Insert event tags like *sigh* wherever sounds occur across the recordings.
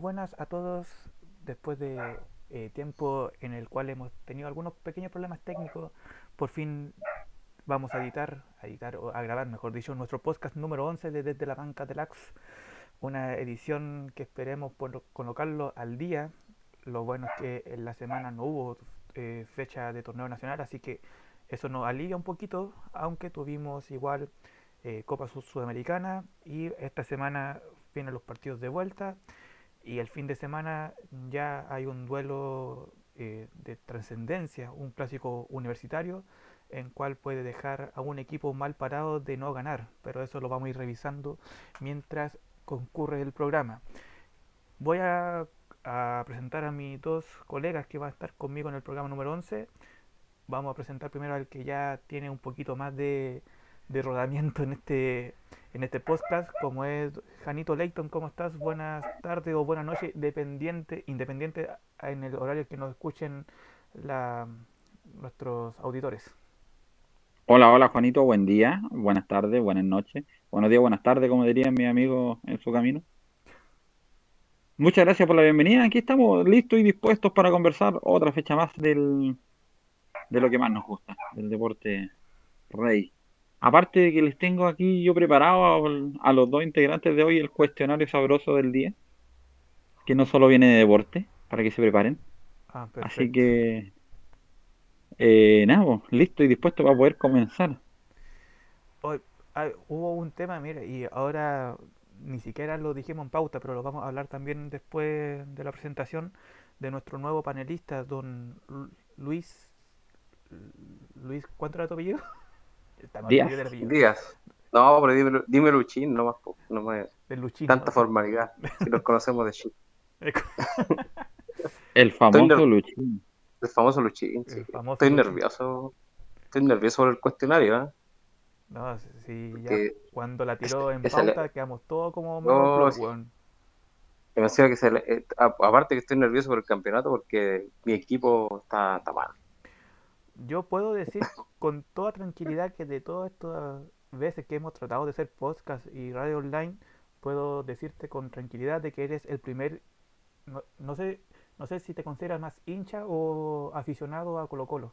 buenas a todos. Después de eh, tiempo en el cual hemos tenido algunos pequeños problemas técnicos, por fin vamos a editar, a editar o a grabar, mejor dicho, nuestro podcast número 11 de Desde la Banca del Ax. Una edición que esperemos por colocarlo al día. Lo bueno es que en la semana no hubo eh, fecha de torneo nacional, así que eso nos alivia un poquito, aunque tuvimos igual eh, Copa Sudamericana y esta semana vienen los partidos de vuelta y el fin de semana ya hay un duelo eh, de trascendencia, un clásico universitario en cual puede dejar a un equipo mal parado de no ganar, pero eso lo vamos a ir revisando mientras concurre el programa. Voy a, a presentar a mis dos colegas que van a estar conmigo en el programa número 11. Vamos a presentar primero al que ya tiene un poquito más de, de rodamiento en este en este podcast, como es Janito Leighton, ¿cómo estás? Buenas tardes o buenas noches, dependiente, independiente en el horario que nos escuchen la, nuestros auditores. Hola, hola Juanito, buen día, buenas tardes, buenas noches, buenos días, buenas tardes, como dirían mis amigos en su camino. Muchas gracias por la bienvenida, aquí estamos listos y dispuestos para conversar otra fecha más del, de lo que más nos gusta, del deporte rey. Aparte de que les tengo aquí yo preparado a, los dos integrantes de hoy el cuestionario sabroso del día, que no solo viene de deporte, para que se preparen. Ah, Así que, eh, nada, pues, listo y dispuesto para poder comenzar. Hoy, hubo un tema, mire, y ahora ni siquiera lo dijimos en pauta, pero lo vamos a hablar también después de la presentación de nuestro nuevo panelista, don Luis. Luis, ¿cuánto era tu apellido? Díaz. Díaz. No, pero dime, dime Luchín, no más, no más Luchín, tanta formalidad. Si nos conocemos de Chile. *laughs* el famoso Luchín. El famoso Luchín, sí. Estoy nervioso. Estoy nervioso por el cuestionario, ¿eh? No, sí, ya cuando la tiró en pauta quedamos todos como no, sí. que se eh, aparte que estoy nervioso por el campeonato porque mi equipo está, está mal yo puedo decir con toda tranquilidad que de todas estas veces que hemos tratado de hacer podcast y radio online, puedo decirte con tranquilidad de que eres el primer, no, sé, no sé si te consideras más hincha o aficionado a Colo Colo.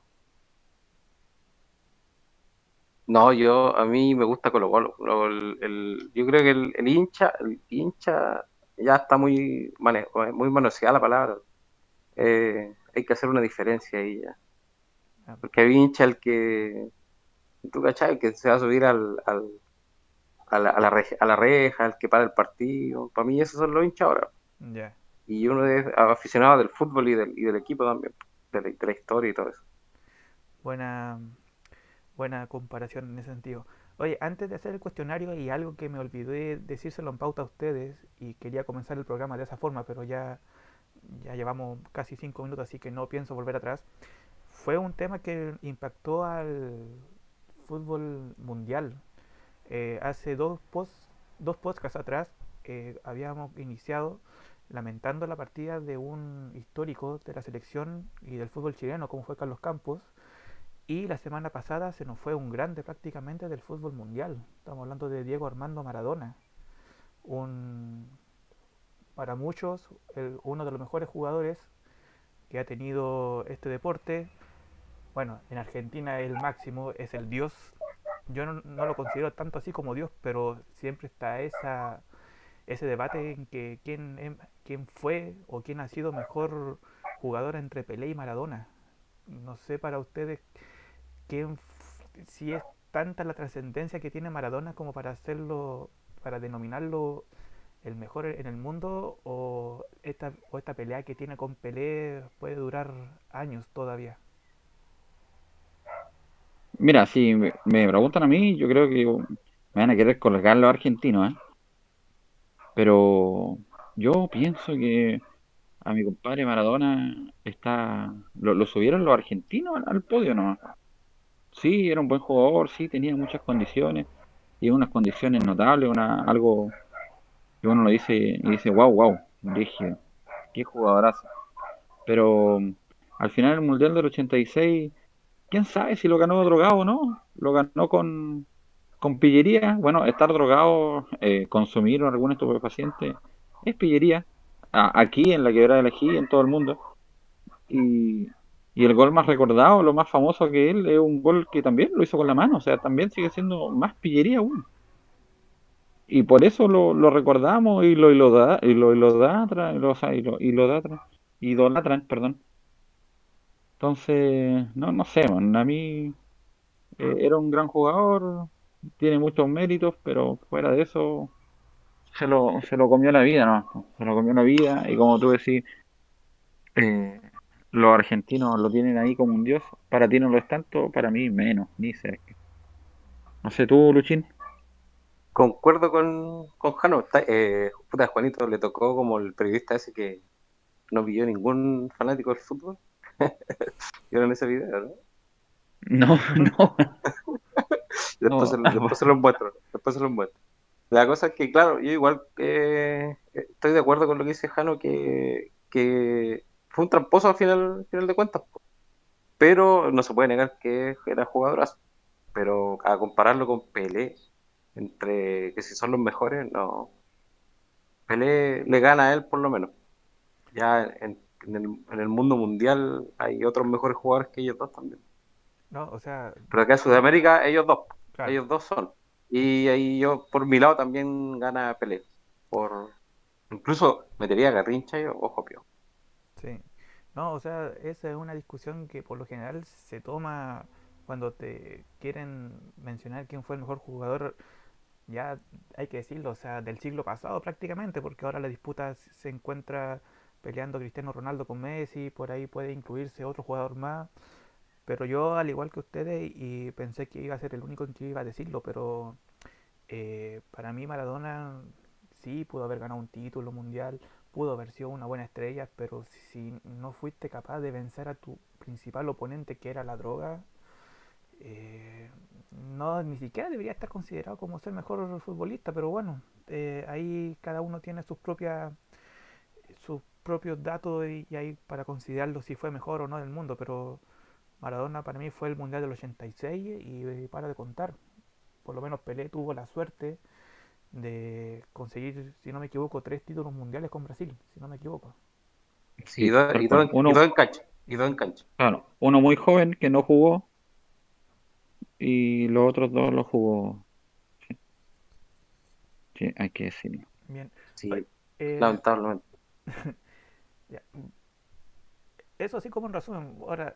No, yo a mí me gusta Colo Colo. El, yo creo que el, hincha, el hincha ya está muy, muy manoseada la palabra. Eh, hay que hacer una diferencia ahí ya. Porque hay hincha el que, tú cachai, que se va a subir al, al a, la, a, la reja, a la reja, el que para el partido. Para mí esos son los hinchas ahora. Y uno es aficionado del fútbol y del, y del equipo también, de la, historia y todo eso. Buena, buena comparación en ese sentido. Oye, antes de hacer el cuestionario y algo que me olvidé decírselo en pauta a ustedes y quería comenzar el programa de esa forma, pero ya, ya llevamos casi cinco minutos, así que no pienso volver atrás fue un tema que impactó al fútbol mundial. Eh, hace dos, post, dos podcasts atrás eh, habíamos iniciado lamentando la partida de un histórico de la selección y del fútbol chileno, como fue Carlos Campos. Y la semana pasada se nos fue un grande prácticamente del fútbol mundial. Estamos hablando de Diego Armando Maradona. Un, para muchos, uno de los mejores jugadores que ha tenido este deporte, bueno, en Argentina el máximo es el Dios. Yo no, lo considero tanto así como Dios, pero siempre está esa, ese debate en que quién, em, quién fue o quién ha sido mejor jugador entre Pelé y Maradona. No sé para ustedes quién, si es tanta la trascendencia que tiene Maradona como para hacerlo, para denominarlo el mejor en el mundo o esta, o esta pelea que tiene con Pelé puede durar años todavía. Mira, si me, preguntan a mí, yo creo que me van a querer colgar los argentinos, ¿eh? Pero yo pienso que a mi compadre Maradona está lo, subieron los argentinos al, podio ¿no? Sí, era un buen jugador, sí, tenía muchas condiciones y unas condiciones notables, una algo que uno lo dice y dice, wow, wow, rígido, qué jugadorazo. Pero al final el Mundial del 86 quién sabe si lo ganó drogado o no. Lo ganó con, con pillería. Bueno, estar drogado, eh, consumir algún estupefaciente es pillería. aquí en la quebrada de la en todo el mundo. Y, y el gol más recordado, lo más famoso que él, es un gol que también lo hizo con la mano, o sea, también sigue siendo más pillería aún. Y por eso lo, lo recordamos y lo, y lo, da, y lo, y lo, lo, y lo, y lo idolatran, perdón. Entonces, no, no sé, a mí eh, era un gran jugador, tiene muchos méritos, pero fuera de eso se lo, se lo comió la vida, ¿no? Se lo comió la vida y como tú decís, eh, los argentinos lo tienen ahí como un dios, para ti no lo es tanto, para mí menos, ni cerca. No sé, tú, Luchín. Concuerdo con, con Jano, eh, puta, Juanito le tocó como el periodista ese que no vio ningún fanático del fútbol. *laughs* ¿Vieron ese video, no? *laughs* No, *laughs* no. después, Se, después, se, lo muestro. Después se lo muestro. La cosa es que, claro, yo igual eh, estoy de acuerdo con lo que dice Jano, que, que fue un tramposo al final, final de cuentas. Pero no se puede negar que era jugadorazo. Pero a compararlo con Pelé, entre que si son los mejores, no. Pelé le gana a él por lo menos. Ya en, el, mundo mundial hay otros mejores jugadores que ellos dos también. No, o sea. Pero acá en Sudamérica ellos dos. Ellos dos son. Y ahí yo, por mi lado, también gana Pelé. Por... Incluso metería a Garrincha y ojo, pio. Sí. No, o sea, esa es una discusión que por lo general se toma cuando te quieren mencionar quién fue el mejor jugador, ya hay que decirlo, o sea, del siglo pasado prácticamente, porque ahora la disputa se encuentra peleando Cristiano Ronaldo con Messi, por ahí puede incluirse otro jugador más. Pero yo, al igual que ustedes, y pensé que iba a ser el único que iba a decirlo, pero eh, para mí Maradona sí pudo haber ganado un título mundial, pudo haber sido una buena estrella, pero si no fuiste capaz de vencer a tu principal oponente, que era la droga, eh, no ni siquiera debería estar considerado como ser mejor futbolista, pero bueno, eh, ahí cada uno tiene sus propias propios datos y, y ahí para considerarlo si fue mejor o no del mundo, pero Maradona para mí fue el Mundial del 86 y, para de contar. Por lo menos Pelé tuvo la suerte de conseguir, si no me equivoco, tres títulos mundiales con Brasil, si no me equivoco. Sí, y, dos, en, cancha. Y dos en cancha. Claro, uno muy joven que no jugó y los otros dos los jugó. Sí, hay que decirlo. Bien. Sí, eh, lamentablemente. *laughs* Eso sí como en resumen. Ahora,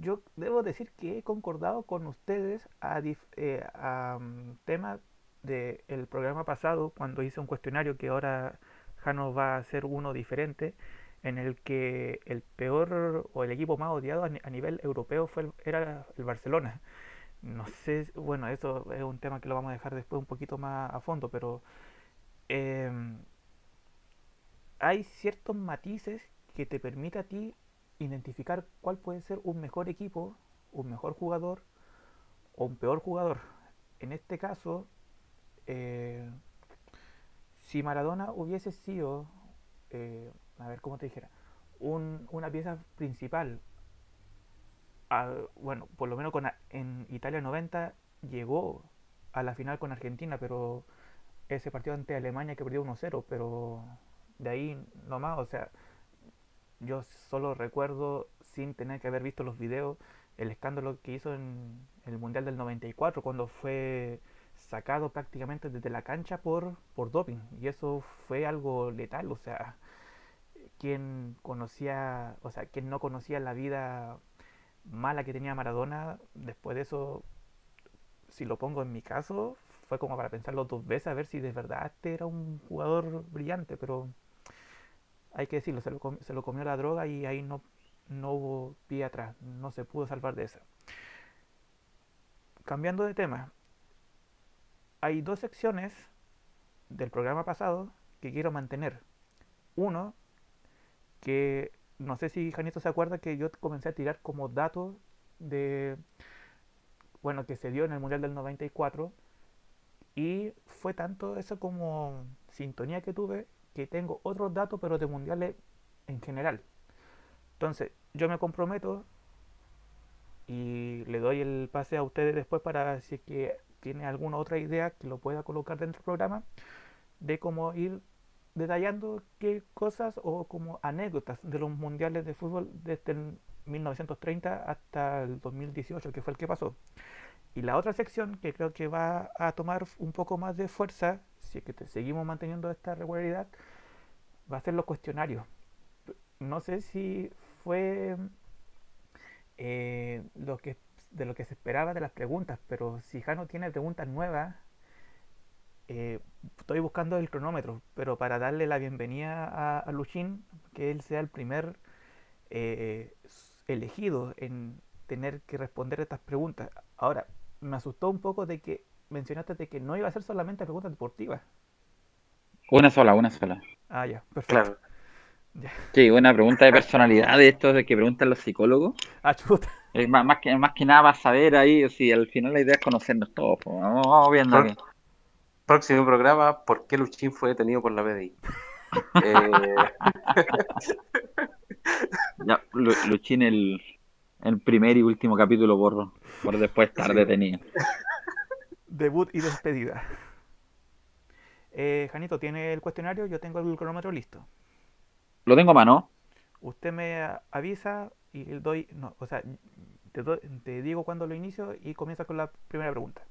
yo debo decir que he concordado con ustedes a, eh, mm, tema del programa pasado, cuando hice un cuestionario que ahora Jano va a hacer uno diferente, en el que el peor o el equipo más odiado a, nivel europeo fue era el Barcelona. No sé, bueno, eso es un tema que lo vamos a dejar después un poquito más a fondo, pero em, hay ciertos matices que te permite a ti identificar cuál puede ser un mejor equipo, un mejor jugador o un peor jugador. En este caso, eh, si Maradona hubiese sido, eh, a ver cómo te dijera, una pieza principal, bueno, por lo menos con, en Italia 90 llegó a la final con Argentina, pero ese partido ante Alemania que perdió 1-0, pero de ahí nomás, o sea, yo solo recuerdo, sin tener que haber visto los videos, el escándalo que hizo en el Mundial del 94, cuando fue sacado prácticamente desde la cancha por, por doping. Y eso fue algo letal, o sea, quien conocía, o sea, quien no conocía la vida mala que tenía Maradona, después de eso, si lo pongo en mi caso, fue como para pensarlo dos veces a ver si de verdad este era un jugador brillante, pero hay que decirlo, se lo, se lo comió la droga y ahí no, no hubo pie atrás, no se pudo salvar de esa. Cambiando de tema, hay dos secciones del programa pasado que quiero mantener. Uno, que no sé si Janito se acuerda que yo comencé a tirar como datos de, bueno, que se dio en el Mundial del 94 y fue tanto eso como sintonía que tuve que tengo otros datos, pero de mundiales en general. Entonces, yo me comprometo y le doy el pase a ustedes después para si es que tiene alguna otra idea que lo pueda colocar dentro del programa de cómo ir detallando qué cosas o como anécdotas de los mundiales de fútbol desde el 1930 hasta el 2018, que fue el que pasó. Y la otra sección que creo que va a tomar un poco más de fuerza, si es que te seguimos manteniendo esta regularidad, va a ser los cuestionarios. No sé si fue eh, lo que, de lo que se esperaba de las preguntas, pero si Jano tiene preguntas nuevas, eh, estoy buscando el cronómetro, pero para darle la bienvenida a, a Luchín, que él sea el primer eh, elegido en tener que responder estas preguntas. Ahora, me asustó un poco de que mencionaste de que no iba a ser solamente preguntas deportivas. Una sola, una sola. Ah, ya, perfecto. Claro. Ya. Sí, una pregunta de personalidad de estos de que preguntan los psicólogos. Ah, chuta. Es más, más que, más que nada para saber ahí, si al final la idea es conocernos todos. pues, Vamos, vamos viendo Pro- aquí. Próximo programa, ¿por qué Luchín fue detenido por la PDI? *laughs* Eh, Ya, Lu- Luchín, el, el primer y último capítulo por, por después estar Sí. detenido. Debut y despedida. Eh, Janito, ¿tiene el cuestionario? Yo tengo el cronómetro listo. Lo tengo a mano. Usted me avisa y le doy. No, o sea, te, doy- te digo cuándo lo inicio y comienza con la primera pregunta.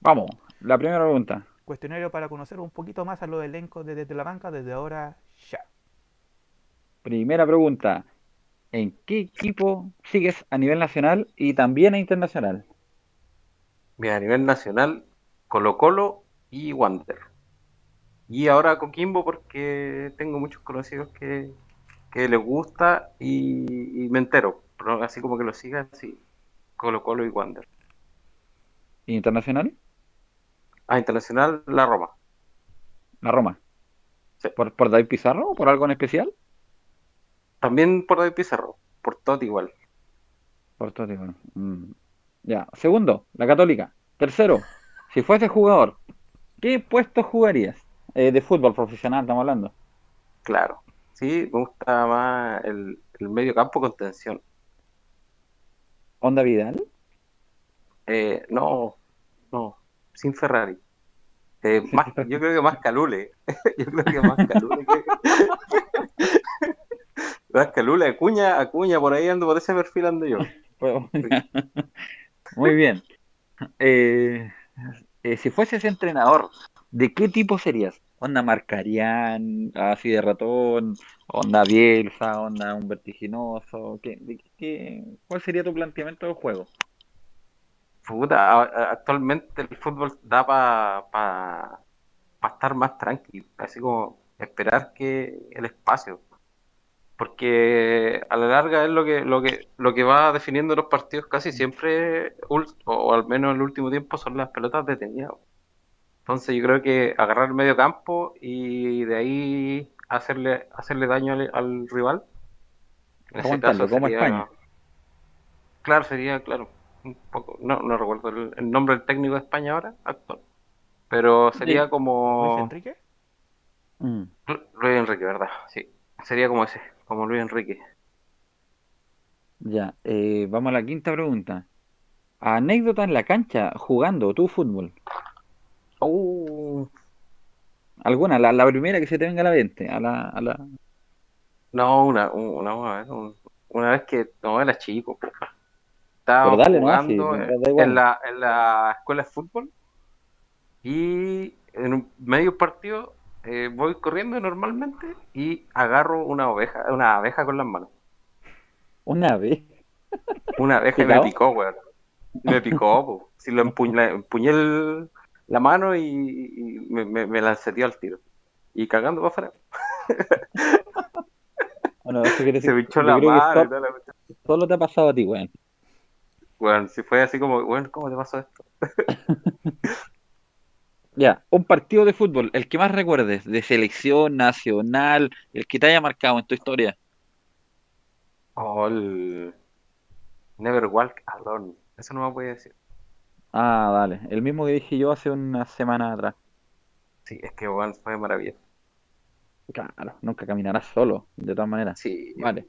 Vamos, la primera pregunta. Cuestionario para conocer un poquito más a los elencos de Desde la Banca desde ahora ya. Primera pregunta. ¿En qué equipo sigues a nivel nacional y también a internacional? mira, a nivel nacional, Colo Colo y Wander. Y ahora Coquimbo porque tengo muchos conocidos que, que les gusta y, y me entero. Pero así como que lo sigan, sí. Colo Colo y Wander. ¿Internacional? Ah, internacional, la Roma. La Roma. Sí. ¿Por, por David Pizarro o por algo en especial? También por David Pizarro, por Totti igual. Por todo, bueno. Mm. Ya. Segundo, la Católica. Tercero, si fuese jugador, ¿qué puesto jugarías? Eh, de fútbol profesional, estamos hablando. Claro. Sí, me gusta más el, el medio campo con tensión. ¿Onda Vidal? Eh, no, no, sin Ferrari. Eh, *laughs* más, yo creo que más Calule. *laughs* yo creo que más Calule que... *laughs* más Calule, Acuña, Acuña, por ahí ando, por ese perfil ando yo. *laughs* Muy bien. Eh, eh, si fueses entrenador, ¿de qué tipo serías? ¿Onda Marcarián, así de ratón? ¿Onda Bielsa? ¿Onda un vertiginoso? ¿Qué, de qué- cuál sería tu planteamiento del juego? Puta, actualmente el fútbol da para estar más tranquilo, así como esperar que el espacio. Porque a la larga es lo que, lo que, lo que va definiendo los partidos casi siempre, o al menos en el último tiempo, son las pelotas detenidas. Entonces yo creo que agarrar el medio campo y de ahí hacerle, hacerle daño al, al rival. En ese caso como sería- España. Claro, sería, claro, un poco, no, no recuerdo el, el nombre del técnico de España ahora, actual. Pero sería Luis como Enrique. Mm. Lu- Luis Enrique, ¿verdad? Sí, sería como ese, como Luis Enrique. Ya, eh, vamos a la quinta pregunta. Anécdota en la cancha jugando tu fútbol. Uh, ¿Alguna? La, la primera que se te venga a la mente. A la, a la... no, una, una, una vez, un- una vez que no era chico. Estaba ¿no? Sí, jugando en- igual. en la, en la escuela de fútbol y en un medio partido eh, voy corriendo normalmente y agarro una oveja, una abeja con las manos. Una vez. Una abeja y me picó, weón. Me picó, po. Si lo empuñé, empuñé el- la mano y, y me, me, me lanceteó al tiro. Y cagando para afuera. *laughs* Bueno, eso quiere *laughs* Se decir, me hinchó yo la mano la solo te ha pasado a ti, weón. Weón, si fue así como, weón, ¿cómo te pasó esto? *laughs* Ya, un partido de fútbol, el que más recuerdes, de selección nacional, el que te haya marcado en tu historia. Oh, el Never Walk Alone. Eso no me puede decir. Ah, dale, el mismo que dije yo hace una semana atrás. Sí, es que weón fue maravilloso. Claro, nunca caminarás solo, de todas maneras. Sí, Vale.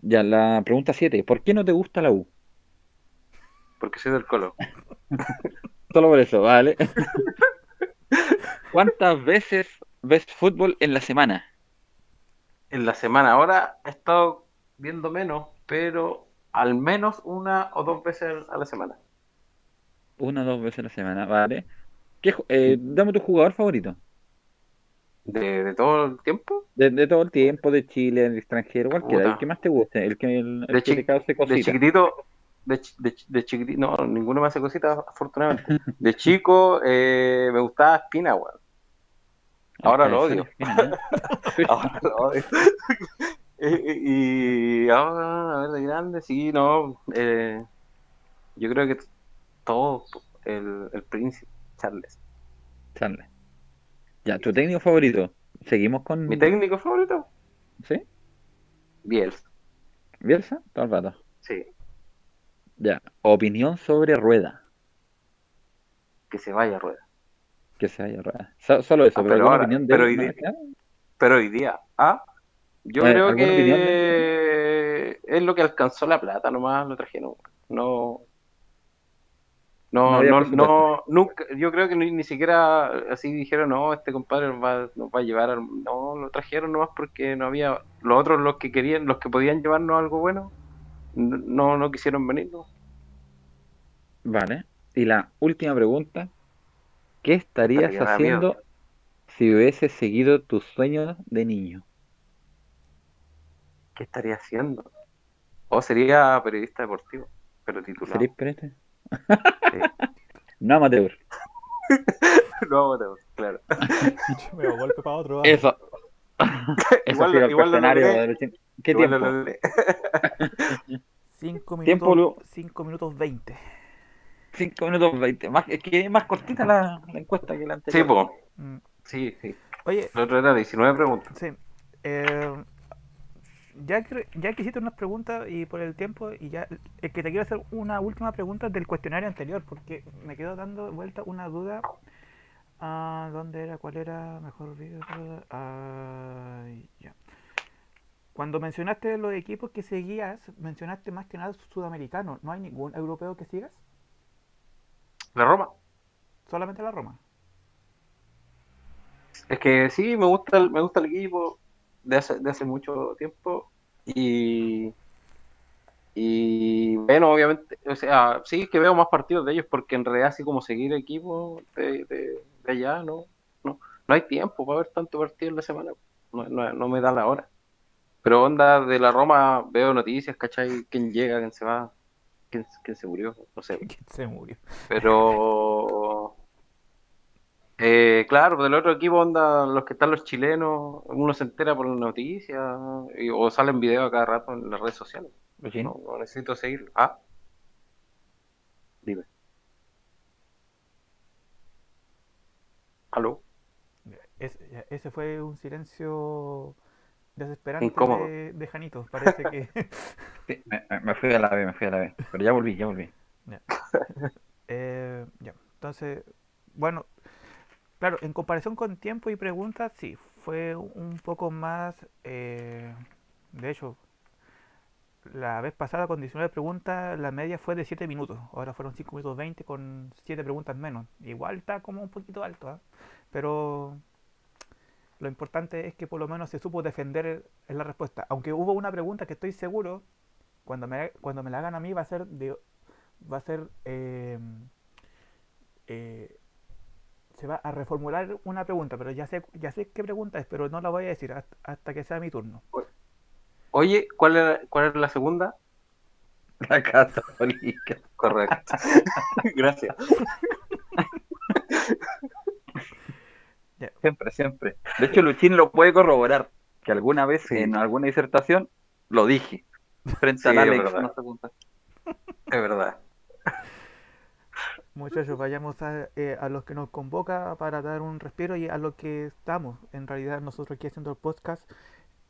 Ya, la pregunta 7, ¿por qué no te gusta la U? porque soy del Colo. *laughs* Solo por eso, vale. *laughs* ¿Cuántas veces ves fútbol en la semana? En la semana, ahora he estado viendo menos, pero al menos una o dos veces a la semana. Una o dos veces a la semana, vale. ¿Qué, eh, dame tu jugador favorito. ¿De, de todo el tiempo? De, de todo el tiempo, de Chile, del extranjero, cualquiera. Puta. El que más te guste, el que, el, el De que chi- te cause De chiquitito, de, de, de chiquitito, no, ninguno me hace cositas, afortunadamente. *laughs* De chico eh, me gustaba Espina, weón. *laughs* Ahora lo odio. Ahora lo odio. Eh, y ahora, a ver, de grande, sí, no. eh, yo creo que todo, el, el príncipe, Charles. Charles. Ya, tu técnico favorito. Seguimos con. Mi técnico favorito, ¿Sí? Bielsa. ¿Bielsa? Todo el rato. Sí, Ya. Opinión sobre Rueda. que se vaya rueda. Que se vaya Rueda. So- solo eso, Ah, pero, pero alguna ahora- opinión de pero hoy día-. Pero hoy día, ah, yo Eh, creo ¿alguna opinión que es lo que alcanzó la plata, nomás lo trajeron. No, No no, no, nunca, yo creo que ni, ni siquiera así dijeron, no, este compadre nos va, nos va a llevar, al-". no, lo trajeron nomás porque no había, los otros, los que querían, los que podían llevarnos algo bueno, no, no quisieron venir, ¿no? Vale. Y la última pregunta. ¿Qué estarías haciendo si hubieses seguido tus sueños de niño? ¿Qué estaría haciendo? O sería periodista deportivo, pero. Sí. *laughs* No amateur. *laughs* No, no, claro. *laughs* Me golpe para otro. Eso. Eso *laughs* Igual- igual lo logré. ¿Qué Igual tiempo? lo logré. *laughs* 5 Tiempo, minutos, Lu. 5 minutos 20. 5 minutos 20. Más, es que es más cortita la, la encuesta que la Sí, anterior. po. Mm. Sí, sí. Oye, El otro era 19 preguntas. Sí. Eh, ya, que, ya que hiciste unas preguntas y por el tiempo, y ya es que te quiero hacer una última pregunta del cuestionario anterior, porque me quedó dando vuelta una duda. Ah, ¿Dónde era? ¿Cuál era? Mejor video. Ah, ya. Cuando mencionaste los equipos que seguías, mencionaste más que nada sudamericanos. ¿No hay ningún europeo que sigas? La Roma. Solamente la Roma. Es que sí, me gusta el, me gusta el equipo de hace, de hace mucho tiempo. Y, y bueno, obviamente, o sea, sí que veo más partidos de ellos porque en realidad así como seguir equipo de, de, de allá, no, no, no hay tiempo para ver tanto partido en la semana. No, no, no me da la hora. Pero onda de la Roma, veo noticias, ¿cachai? ¿Quién llega, quién se va? ¿Quién, quién se murió? No sé. ¿Quién se murió? Pero eh, claro, del otro equipo onda los que están los chilenos, uno se entera por las noticias y- o salen videos a cada rato en las redes sociales. Luchín. No, no necesito seguirlo. Ah, dime. ¿Aló? Ese, fue un silencio desesperante Incómodo. de, de Janito. Parece que. *laughs* *laughs* Sí, me, fui a la B, me fui a la B. Pero ya volví, ya volví. Eh, ya, entonces, bueno, claro, en comparación con tiempo y preguntas, sí, fue un poco más. eh, de hecho, la vez pasada con 19 preguntas, la media fue de 7 minutos. Ahora fueron 5 minutos 20 con 7 preguntas menos. Igual está como un poquito alto, ¿ah? Pero lo importante es que por lo menos se supo defender en la respuesta. Aunque hubo una pregunta que estoy seguro, cuando me, cuando me la hagan a mí va a ser de va a ser eh, eh, se va a reformular una pregunta, pero ya sé ya sé qué pregunta es, pero no la voy a decir hasta, hasta que sea mi turno. Oye, ¿cuál era, cuál era la segunda? La católica. Correcto. *laughs* Gracias. Siempre, siempre. De hecho, Luchín lo puede corroborar. Que alguna vez Sí. en alguna disertación lo dije. Frente Sí, es Alex. no. Es verdad. Muchachos, vayamos a, eh, a los que nos convoca para dar un respiro y a lo que estamos. En realidad nosotros aquí haciendo el podcast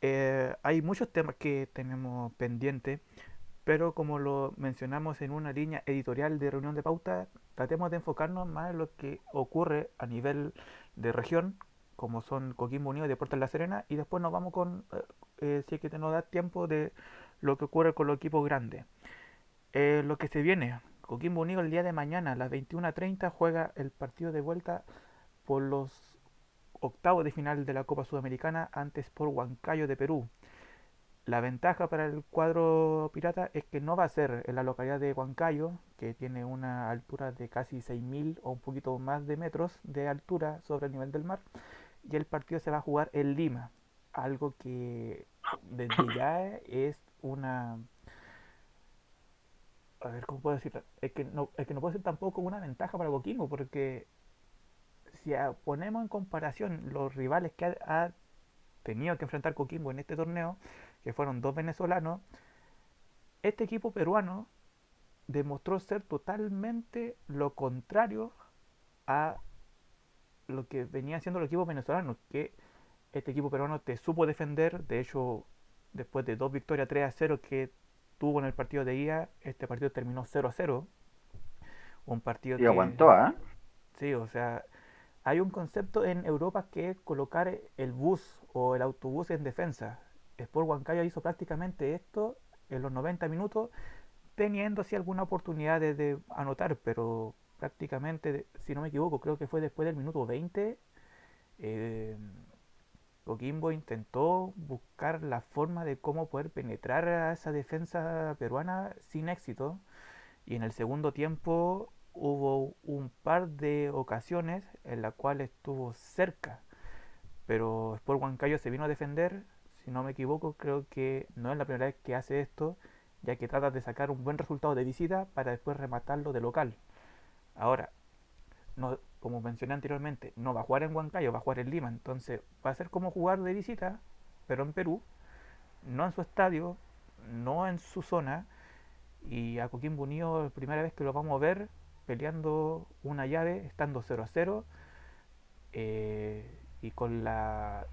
eh, hay muchos temas que tenemos pendientes, pero como lo mencionamos en una línea editorial de reunión de pauta, tratemos de enfocarnos más en lo que ocurre a nivel de región, como son Coquimbo Unido y Deportes La Serena, y después nos vamos con, eh, si es que nos da tiempo, de lo que ocurre con los equipos grandes. Eh, lo que se viene, Coquimbo Unido el día de mañana a las 21.30 juega el partido de vuelta por los octavo de final de la Copa Sudamericana antes por Huancayo de Perú. La ventaja para el cuadro pirata es que no va a ser en la localidad de Huancayo, que tiene una altura de casi 6.000 o un poquito más de metros de altura sobre el nivel del mar, y el partido se va a jugar en Lima, algo que desde ya es una... A ver, ¿cómo puedo decirlo? Es que no, es que no puede ser tampoco una ventaja para Coquimbo, porque si ponemos en comparación los rivales que ha, ha tenido que enfrentar Coquimbo en este torneo, que fueron dos venezolanos, este equipo peruano demostró ser totalmente lo contrario a lo que venía siendo el equipo venezolano, que este equipo peruano te supo defender, de hecho, después de dos victorias 3 a 0 que tuvo en el partido de ida, este partido terminó 0 a 0. Un partido y aguantó, ¿ah? ¿eh? Sí, o sea, hay un concepto en Europa que es colocar el bus o el autobús en defensa. Sport Huancayo hizo prácticamente esto en los 90 minutos, teniendo así alguna oportunidad de, anotar, pero prácticamente, si no me equivoco, creo que fue después del minuto 20. Eh, intentó buscar la forma de cómo poder penetrar a esa defensa peruana sin éxito. Y en el segundo tiempo hubo un par de ocasiones en las cuales estuvo cerca. Pero Sport Huancayo se vino a defender, si no me equivoco, creo que no es la primera vez que hace esto, ya que trata de sacar un buen resultado de visita para después rematarlo de local. Ahora, como mencioné anteriormente, no va a jugar en Huancayo, va a jugar en Lima, entonces va a ser como jugar de visita, pero en Perú, no en su estadio, no en su zona, y a Coquimbo Unido, la primera vez que lo vamos a ver peleando una llave, estando 0 a 0, eh, y con la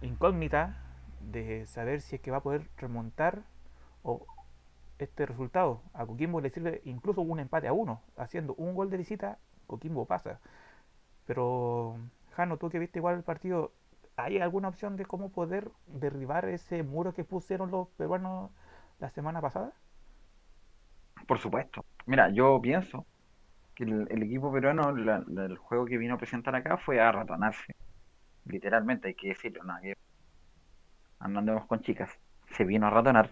incógnita de saber si es que va a poder remontar o este resultado. A Coquimbo le sirve incluso un empate a uno. Haciendo un gol de visita, Coquimbo pasa. Pero, Jano, tú que viste igual el partido, ¿hay alguna opción de cómo poder derribar ese muro que pusieron los peruanos la semana pasada? Por supuesto. Mira, yo pienso que el, equipo peruano, el juego que vino a presentar acá fue a ratonarse literalmente hay que decirlo, nada que andamos con chicas, se vino a ratonar,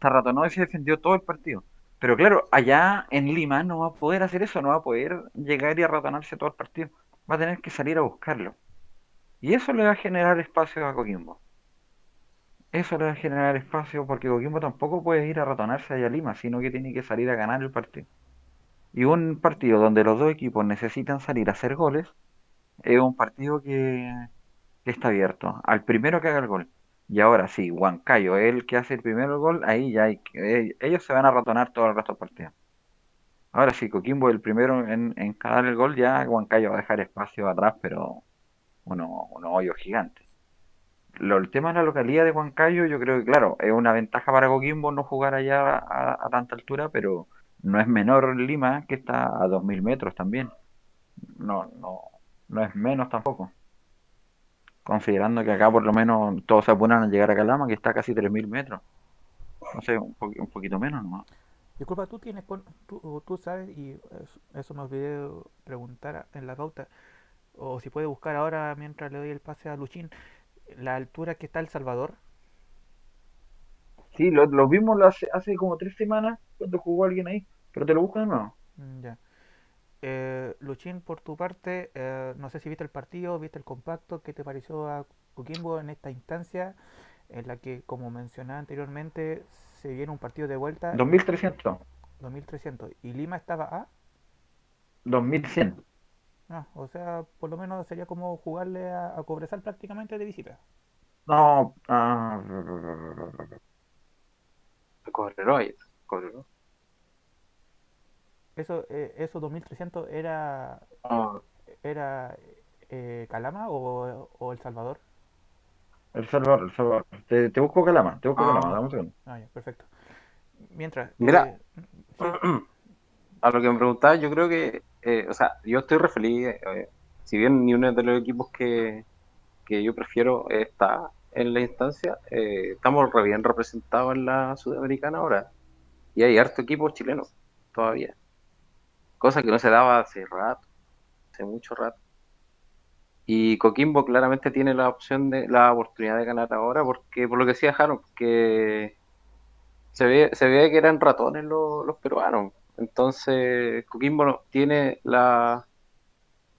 se ratonó y se defendió todo el partido. Pero claro, allá en Lima no va a poder hacer eso, no va a poder llegar y arratonarse todo el partido. Va a tener que salir a buscarlo. Y eso le va a generar espacio a Coquimbo. Eso le va a generar espacio porque Coquimbo tampoco puede ir a ratonarse allá a Lima, sino que tiene que salir a ganar el partido. Y un partido donde los dos equipos necesitan salir a hacer goles, es un partido que, está abierto. Al primero que haga el gol. Y ahora sí, Huancayo es el que hace el primero gol, ahí ya hay que, eh, ellos se van a ratonar todo el resto del partido. Ahora sí, Coquimbo el primero en, en el gol, ya Huancayo va a dejar espacio atrás, pero uno, uno hoyo gigante. Lo, el tema de la localidad de Huancayo, yo creo que, claro, es una ventaja para Coquimbo no jugar allá a, tanta altura, pero no es menor Lima, que está a 2.000 metros también. No, no, no es menos tampoco. Considerando que acá por lo menos todos se apuran a llegar a Calama, que está a casi 3.000 metros. No sé, un, poquito menos nomás. Disculpa, tú tienes, tú, tú sabes, y eso, me olvidé preguntar en la pauta, o si puede buscar ahora mientras le doy el pase a Luchín, la altura que está El Salvador. Sí, lo, lo vimos hace, hace como tres semanas cuando jugó alguien ahí, pero te lo busco de nuevo. Mm, ya. Eh, Luchín, por tu parte, eh, no sé si viste el partido, viste el compacto, ¿qué te pareció a Coquimbo en esta instancia en la que, como mencioné anteriormente, se viene un partido de vuelta? 2300. 2300. ¿Y Lima estaba a? 2100. Ah, o sea, por lo menos sería como jugarle a, a Cobresal prácticamente de visita. No, ah, Correroy, Eso, eh, eso 2300 era, ah. era eh, Calama o, o, El Salvador? El Salvador, El Salvador. Te, te busco Calama, te busco ah. Calama, dame un segundo. Ah, ya, perfecto. Mientras. Mira, eh, *clears throat* a lo que me preguntaba, yo creo que, eh, o sea, yo estoy re feliz. Eh, si bien ni uno de los equipos que, que yo prefiero está en la instancia, estamos re bien representados en la Sudamericana ahora. Y hay harto equipo chileno todavía cosa que no se daba hace rato, hace mucho rato. Y Coquimbo claramente tiene la opción de la oportunidad de ganar ahora, porque por lo que decía Jaro, que se ve, se ve que eran ratones los, los peruanos. Entonces, Coquimbo no- tiene la,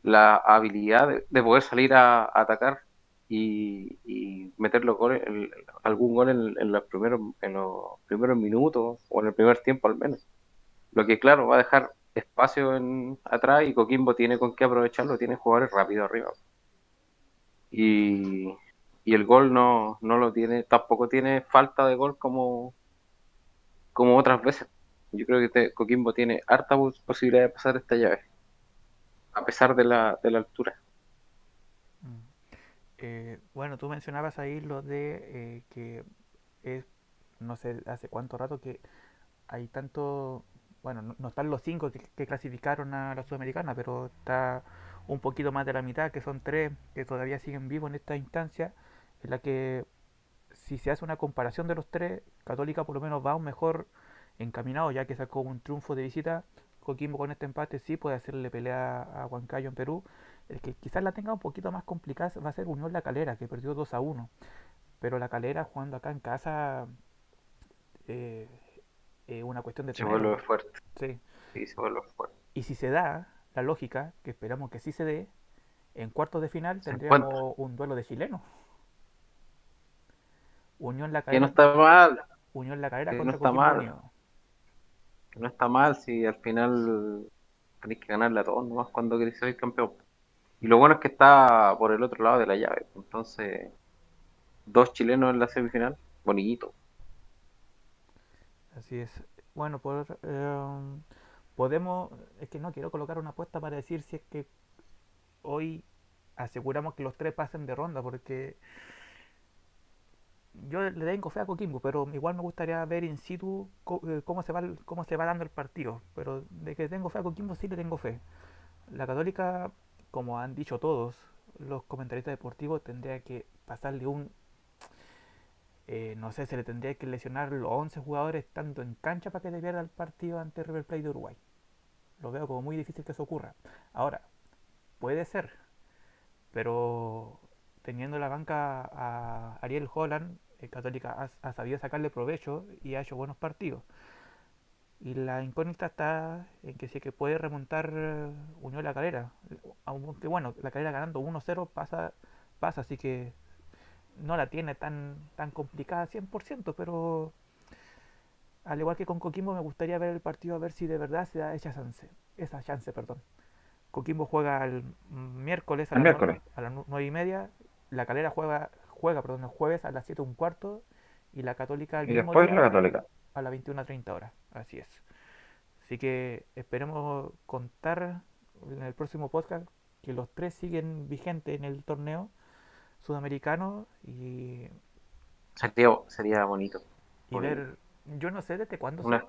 la habilidad de, de poder salir a, atacar y, meter los goles, algún gol en, en los primeros, en los primeros minutos o en el primer tiempo al menos. Lo que, claro, va a dejar espacio en, atrás y Coquimbo tiene con qué aprovecharlo, tiene jugadores rápidos arriba. Y, y el gol no, no lo tiene, tampoco tiene falta de gol como, como otras veces. Yo creo que te- Coquimbo tiene harta pos- posibilidad de pasar esta llave, a pesar de la, de la altura. Mm. Eh, bueno, tú mencionabas ahí lo de eh, que es, no sé hace cuánto rato que hay tanto, bueno, no, están los cinco que, que clasificaron a la Sudamericana, pero está un poquito más de la mitad, que son tres que todavía siguen vivos en esta instancia, en la que si se hace una comparación de los tres, Católica por lo menos va un mejor encaminado, ya que sacó un triunfo de visita. Coquimbo con este empate sí puede hacerle pelea a Huancayo en Perú. El que quizás la tenga un poquito más complicada va a ser Unión La Calera, que perdió 2 a 1. Pero La Calera jugando acá en casa eh, eh, una cuestión de Se vuelve fuerte, Sí. sí, se vuelve fuerte. Y si se da la lógica, que esperamos que sí se dé, en cuartos de final Se tendríamos un duelo de chilenos. Unión La Que no Calera, está mal, Unión La Calera que no contra está Coquimbo mal. No está mal si al final tenéis que ganarle a todos nomás cuando queréis ser campeón. Y lo bueno es que está por el otro lado de la llave, entonces dos chilenos en la semifinal, bonito. Así es. Bueno, por, em, podemos, es que no quiero colocar una apuesta para decir si es que hoy aseguramos que los tres pasen de ronda, porque yo le tengo fe a Coquimbo, pero igual me gustaría ver in situ eh, cómo se va cómo se va dando el partido. Pero de que tengo fe a Coquimbo sí le tengo fe. La Católica, como han dicho todos los comentaristas deportivos, tendría que pasarle un eh, no sé, se le tendría que lesionar los 11 jugadores tanto en cancha para que te pierda el partido ante River Plate de Uruguay. Lo veo como muy difícil que eso ocurra. Ahora, puede ser, pero teniendo en la banca a Ariel Holland, Católica ha, ha sabido sacarle provecho y ha hecho buenos partidos. Y la incógnita está en que es que puede remontar eh, Unión La Calera. Aunque bueno, La Calera ganando 1-0 pasa, pasa, así que no la tiene tan, tan complicada 100%, pero al igual que con Coquimbo me gustaría ver el partido a ver si de verdad se da esa chance. Esa chance, perdón. Coquimbo juega el miércoles a El las miércoles. a las nueve y media. La Calera juega, juega perdón, el jueves a las 7 un cuarto. Y la Católica el Y mismo después día la Católica. a las 21.30 horas. Así es. Así que esperemos contar en el próximo podcast que los tres siguen vigentes en el torneo sudamericano y, Sería, sería bonito. y Bonito. ver, yo no sé desde cuándo Una- se,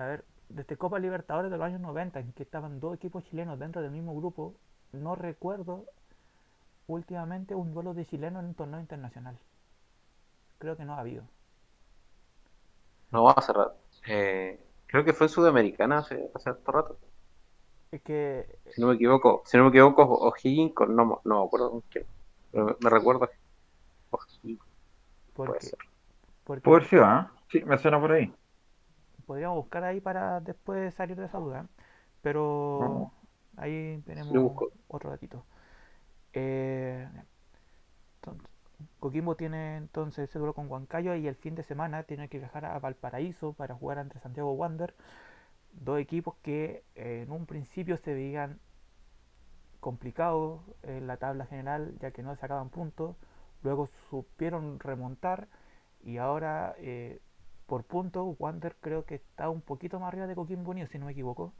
a ver, desde Copa Libertadores de los años 90 en que estaban dos equipos chilenos dentro del mismo grupo, no recuerdo últimamente un duelo de chilenos en un torneo internacional. Creo que no ha habido. No va a cerrar. Eh, creo que fue en Sudamericana hace, hace harto rato. Es que Si no me equivoco, si no me equivoco, O'Higgins con, no, no me acuerdo con quién. Pero me, me recuerdo. O'Higgins, puede porque, ser. porque Puede sido, ¿ah? Sí, me suena por ahí. podríamos buscar ahí para después salir de esa duda. Pero Vamos. ahí tenemos otro ratito. Eh, Coquimbo tiene entonces ese duelo con Huancayo y el fin de semana tiene que viajar a Valparaíso para jugar ante Santiago Wander. Dos equipos que eh, en un principio se veían complicados en la tabla general ya que no sacaban puntos. Luego supieron remontar y ahora eh, por puntos Wander creo que está un poquito más arriba de Coquimbo Unido si no me equivoco.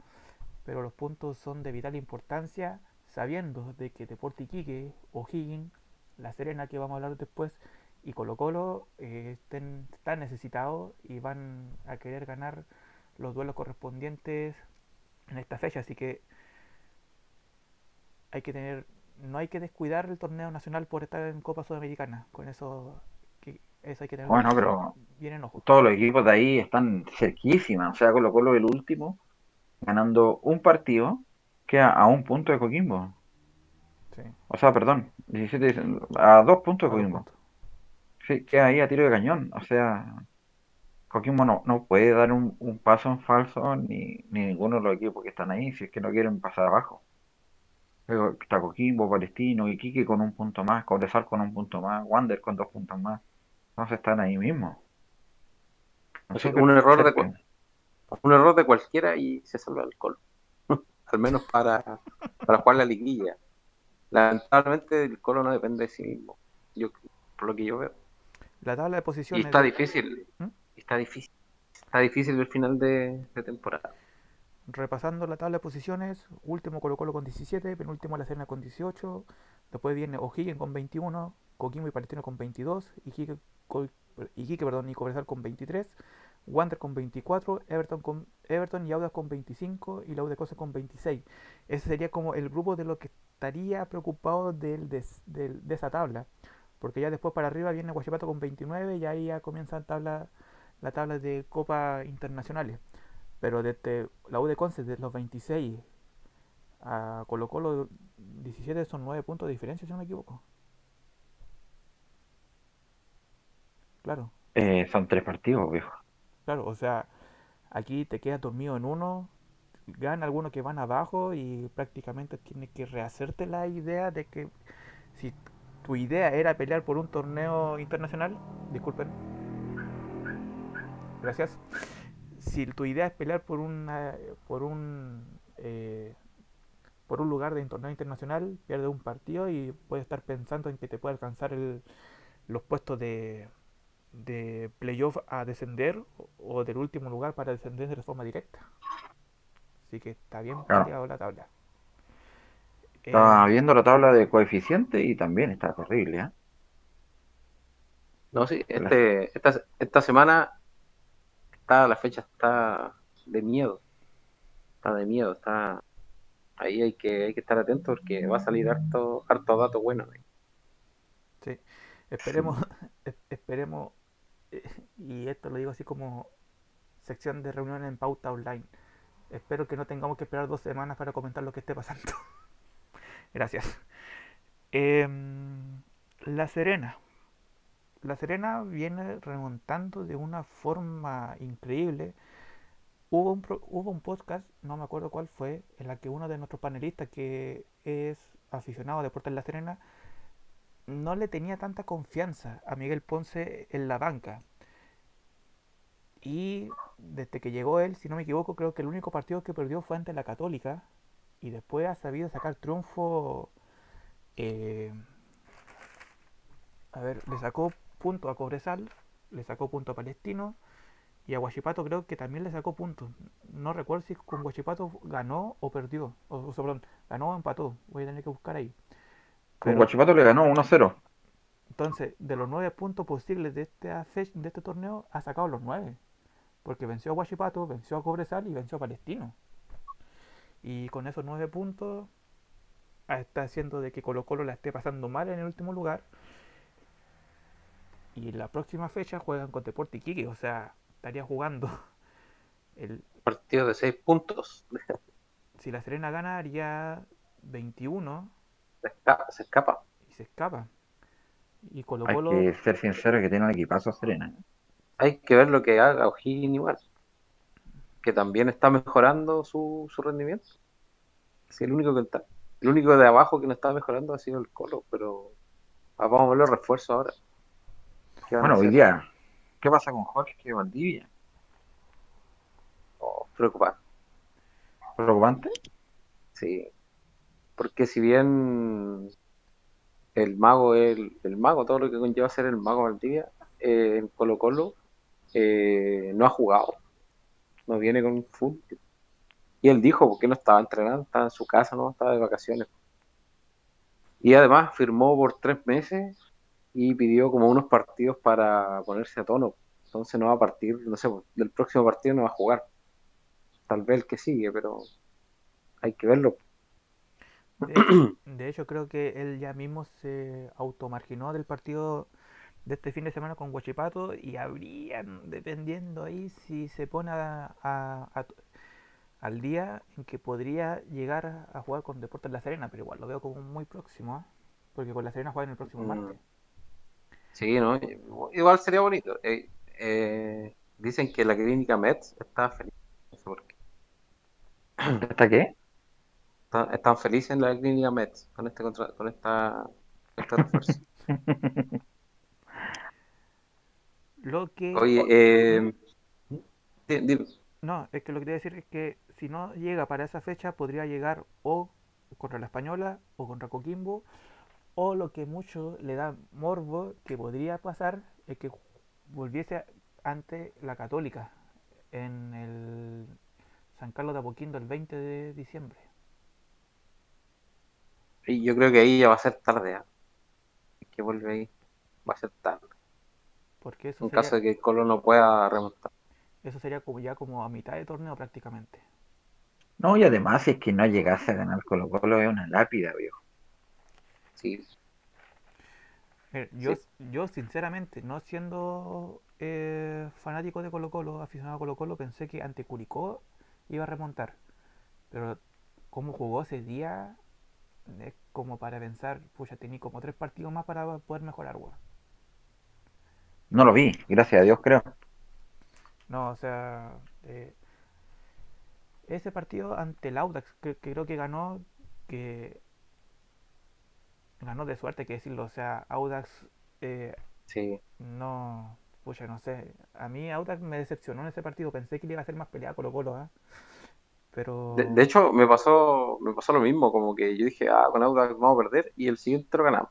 Pero los puntos son de vital importancia sabiendo de que Deporte Iquique, O'Higgins, La Serena que vamos a hablar después y Colo Colo eh, estén, están necesitados y van a querer ganar los duelos correspondientes en esta fecha. Así que hay que tener, no hay que descuidar el torneo nacional por estar en Copa Sudamericana. Con eso, que, eso hay que tener Bueno, pero bien en ojo. todos los equipos de ahí están cerquísimas. O sea, Colo Colo el último, ganando un partido, queda a un punto de Coquimbo. Sí, O sea, perdón, 17 a dos puntos de Coquimbo. Sí, queda ahí a tiro de cañón. O sea, Coquimbo no, no puede dar un, un paso en falso ni, ni ninguno de los equipos que están ahí si es que no quieren pasar abajo. Está Coquimbo, Palestino, Iquique con un punto más, Cobresal con un punto más, Wander con dos puntos más. Entonces están ahí mismo. O sea, Súper un error de un error de cualquiera y se salva el Colo. Al menos para, para jugar la liguilla. Lamentablemente el Colo no depende de sí mismo. Yo, por lo que yo veo. La tabla de Y posiciones. está de- difícil. ¿Mm? Está difícil. Está difícil el final de, de temporada. Repasando la tabla de posiciones, último Colo Colo con 17, penúltimo La Serena con 18, después viene O'Higgins con 21, Coquimbo y Palestino con 22, Iquique, Co- Iquique, perdón, y Cobresal con 23, Wander con 24, Everton, con, Everton y Audax con 25 y la U de Cosa con 26. Ese sería como el grupo de lo que estaría preocupado del, de esa tabla, porque ya después para arriba viene Guachipato con 29 y ahí ya comienza la tabla, la tabla de Copa Internacionales. Pero desde la U de Conce, desde los 26 a Colo Colo 17 son 9 puntos de diferencia, si no me equivoco. Claro, Eh, son tres partidos, viejo. Claro, o sea, aquí te quedas dormido en uno, gana algunos que van abajo y prácticamente tienes que rehacerte la idea de que si tu idea era pelear por un torneo internacional, disculpen, gracias, si tu idea es pelear por una, por un eh, por un lugar de un torneo internacional, pierdes un partido y puedes estar pensando en que te puede alcanzar el, los puestos de, de playoff a descender o, del último lugar para descender de forma directa. Así que está bien Claro. la tabla. Eh, Estaba viendo la tabla de coeficientes y también está terrible, ¿eh? No, sí, este, esta, esta semana está, la fecha está de miedo. Está de miedo, está. Ahí hay que, hay que estar atento porque va a salir harto, harto dato bueno. Sí, esperemos, es- *laughs* esperemos, eh, *laughs* y esto lo digo así como sección de reunión en pauta online. Espero que no tengamos que esperar dos semanas para comentar lo que esté pasando. *laughs* Gracias. Em, La Serena. La Serena viene remontando de una forma increíble. Hubo un, hubo un podcast, no me acuerdo cuál fue, en la que uno de nuestros panelistas, que es aficionado a Deportes La Serena, no le tenía tanta confianza a Miguel Ponce en la banca. Y desde que llegó él, si no me equivoco, creo que el único partido que perdió fue ante la Católica. Y después ha sabido sacar triunfo. eh, a ver, le sacó punto a Cobresal, le sacó punto a Palestino. Y a Guachipato creo que también le sacó puntos. No recuerdo si con Guachipato ganó o perdió. O, o, perdón, ganó o empató. Voy a tener que buscar ahí. Con Pero- Guachipato le ganó 1-0. entonces, de los nueve puntos posibles de este, de este torneo, ha sacado los nueve. Porque venció a Guachipato, venció a Cobresal y venció a Palestino. Y con esos nueve puntos, ah, está haciendo de que Colo Colo la esté pasando mal en el último lugar. Y la próxima fecha juegan con Deporte Iquique, o sea, estaría jugando. *laughs* El, Partido de seis puntos. si la Serena gana, haría 21 Se escapa. Se escapa. y se escapa. Y Colo Hay Colo. que ser sincero que tiene un equipazo Serena. Hay que ver lo que haga O'Higgins igual. Que también está mejorando su, su rendimiento. Sí, el único que está, el único de abajo que no está mejorando ha sido el Colo, pero ah, vamos a ver los refuerzos ahora. ¿Qué van a Bueno, hoy día, ¿qué pasa con Jorge Valdivia? Oh, preocupante. ¿Preocupante? Sí. Porque si bien el mago, el, el mago, todo lo que conlleva ser el mago Valdivia, eh, en Colo Colo eh, no ha jugado. No viene con full. Y él dijo porque no estaba entrenando, estaba en su casa, no estaba de vacaciones. Y además firmó por tres meses y pidió como unos partidos para ponerse a tono. Entonces no va a partir, no sé, del próximo partido no va a jugar. Tal vez el que sigue, pero hay que verlo. De hecho, *clears throat* de hecho, creo que él ya mismo se automarginó del partido de este fin de semana con Huachipato y habrían, dependiendo ahí, si se pone a, a- a- al día en que podría llegar a, jugar con Deportes La Serena, pero igual lo veo como muy próximo, porque con La Serena juegan el próximo Mm, martes. Sí, ¿no? Igual sería bonito. Eh, eh, dicen que la clínica Mets está feliz. No sé por qué. ¿Hasta qué? Está- están felices en la clínica Mets con este contra- con esta este refuerzo. *laughs* Lo que... Oye, eh. No, es que lo que quería decir es que si no llega para esa fecha, podría llegar o contra la Española o contra Coquimbo, o lo que mucho le da morbo que podría pasar es que volviese ante la Católica en el San Carlos de Apoquindo el 20 de diciembre. Y yo creo que ahí ya va a ser tarde, ¿ah? Que vuelve ahí. Va a ser tarde. Porque eso En sería, caso de que el Colo no pueda remontar. eso sería como ya como a mitad de torneo prácticamente. No, y además, si es que no llegase a ganar Colo Colo, es una lápida, viejo. Sí, Eh, Yo, Sí. yo sinceramente, no siendo eh, fanático de Colo Colo, aficionado a Colo Colo, pensé que ante Curicó iba a remontar. Pero como jugó ese día, es como para pensar, pucha, tenía como tres partidos más para poder mejorar, weón. No lo vi, gracias a Dios, creo. No, o sea, eh, ese partido ante el Audax, que, que creo que ganó, que ganó de suerte, hay que decirlo. O sea, Audax eh, sí. No, pucha, no sé. A mí Audax me decepcionó en ese partido. Pensé que le iba a ser más pelea Colo Colo, ¿ah? Pero De, de hecho, me pasó, me pasó lo mismo, como que yo dije, ah, con Audax vamos a perder, y el siguiente lo ganamos.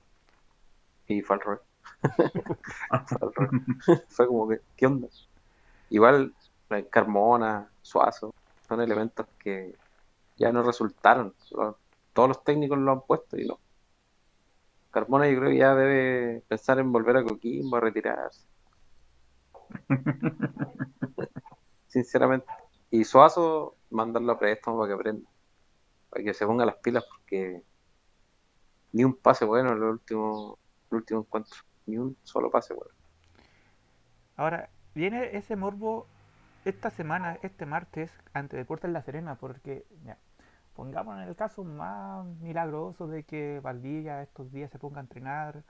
Y fue al revés. *laughs* *laughs* Fue como que, ¿qué onda? Igual, Carmona, Suazo, son elementos que ya no resultaron. Todos los técnicos lo han puesto y no. Carmona yo creo que ya debe pensar en volver a Coquimbo, a retirarse. *laughs* Sinceramente. Y Suazo, mandarlo a préstamo para que aprenda. Para que se ponga las pilas porque ni un pase bueno en el último, el último encuentro. Ni un solo pase bueno. ahora viene ese morbo esta semana, este martes, ante Deportes La Serena, porque ya, pongamos en el caso más milagroso de que Valdivia estos días se ponga a entrenar.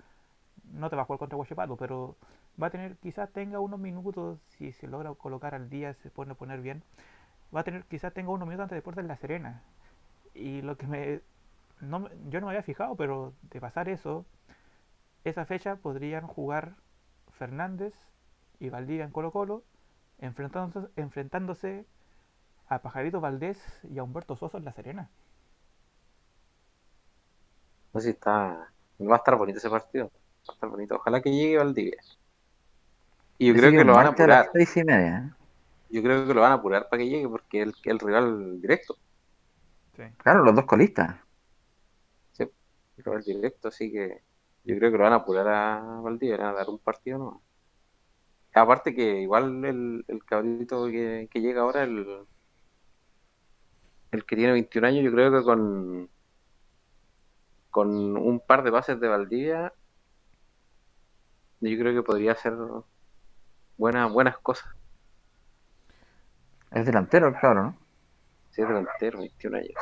No te va a jugar contra Huachipato, pero va a tener, quizás tenga unos minutos, si se logra colocar al día, se pone a poner bien, va a tener, quizás tenga unos minutos ante Deportes La Serena. Y lo que me, no, me- yo no me había fijado, pero de pasar eso, esa fecha podrían jugar Fernández y Valdivia en Colo Colo, enfrentándose, enfrentándose a Pajarito Valdés y a Humberto Soso en La Serena. No sé si está. Va a estar bonito ese partido. Va a estar bonito. Ojalá que llegue Valdivia. Y yo creo Así que lo van a martes a las apurar. seis y media. ¿eh? Yo creo que lo van a apurar para que llegue porque es el, el rival directo. Claro, los dos colistas. El rival directo, así que yo creo que lo van a apurar a Valdivia, van a dar un partido no. Aparte que igual el, el cabrito que, que llega ahora, el, el que tiene 21 años, yo creo que con, con un par de pases de Valdivia, yo creo que podría hacer buenas, buenas cosas. Es delantero el cabro, ¿no? Si es delantero, 21 años.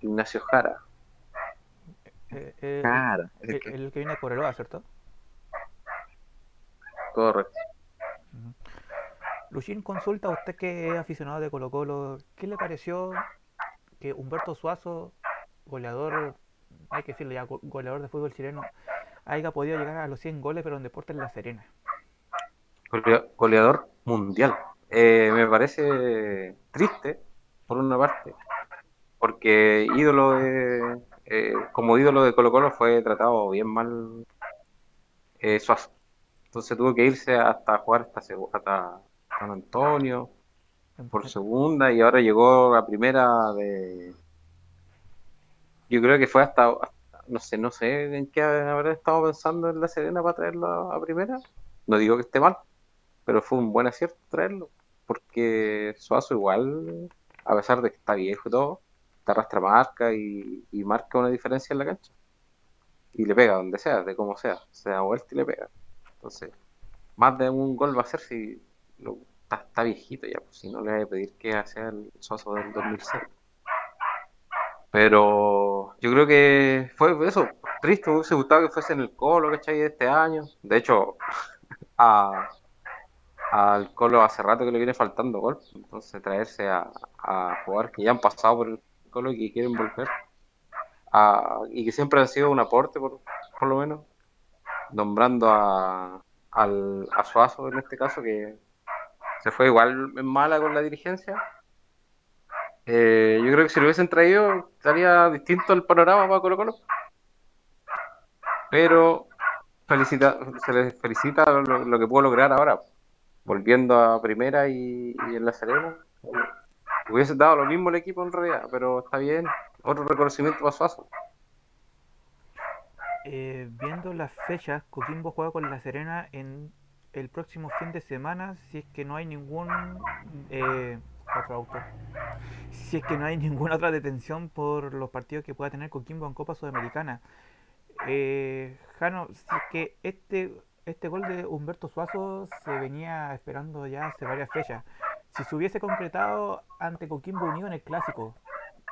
Ignacio Jara. Eh, eh, Claro. es el, el que- el que viene de Cobreloa, ¿cierto? Correcto. Luchín, consulta a usted que es aficionado de Colo Colo, ¿qué le pareció que Humberto Suazo, goleador, hay que decirlo ya, go- goleador de fútbol chileno, haya podido llegar a los 100 goles pero en Deportes La Serena? Golea- Goleador mundial. Eh, me parece triste, por una parte, porque ídolo de, eh, como ídolo de Colo Colo fue tratado bien mal eh, Suazo. Entonces tuvo que irse hasta jugar hasta, hasta San Antonio por segunda y ahora llegó a primera de... Yo creo que fue hasta, hasta- no sé, no sé en qué habrá estado pensando en La Serena para traerlo a primera. No digo que esté mal, pero fue un buen acierto traerlo, porque Suazo igual, a pesar de que está viejo y todo, te arrastra marca y, marca una diferencia en la cancha. Y le pega donde sea, de como sea, se da vuelta y le pega. Entonces, más de un gol va a ser si está, viejito ya, pues si no le voy a pedir que sea el Suazo del 2006. Pero yo creo que fue eso, triste, me hubiese gustado que fuese en el Colo, ¿cachai? De este año. De hecho, *laughs* a, al Colo hace rato que le viene faltando gol. Entonces traerse a, a jugar que ya han pasado por el Colo y que quieren volver. y que siempre ha sido un aporte, por, por lo menos. Nombrando a, al, a Suazo en este caso, que se fue igual mala con la dirigencia. Eh, yo creo que si lo hubiesen traído, estaría distinto el panorama para Colo Colo. Pero felicita, se les felicita lo, que puedo lograr ahora. Volviendo a primera y, en la Serena. Hubiese dado lo mismo el equipo en realidad, pero está bien. Otro reconocimiento para Suazo. Eh, viendo las fechas, Coquimbo juega con la Serena en el próximo fin de semana si es que no hay ningún eh, otro auto si es que no hay *laughs* ninguna otra detención por los partidos que pueda tener Coquimbo en Copa Sudamericana eh, Jano si es que este este gol de Humberto Suazo se venía esperando ya hace varias fechas si se hubiese concretado ante Coquimbo Unido en el clásico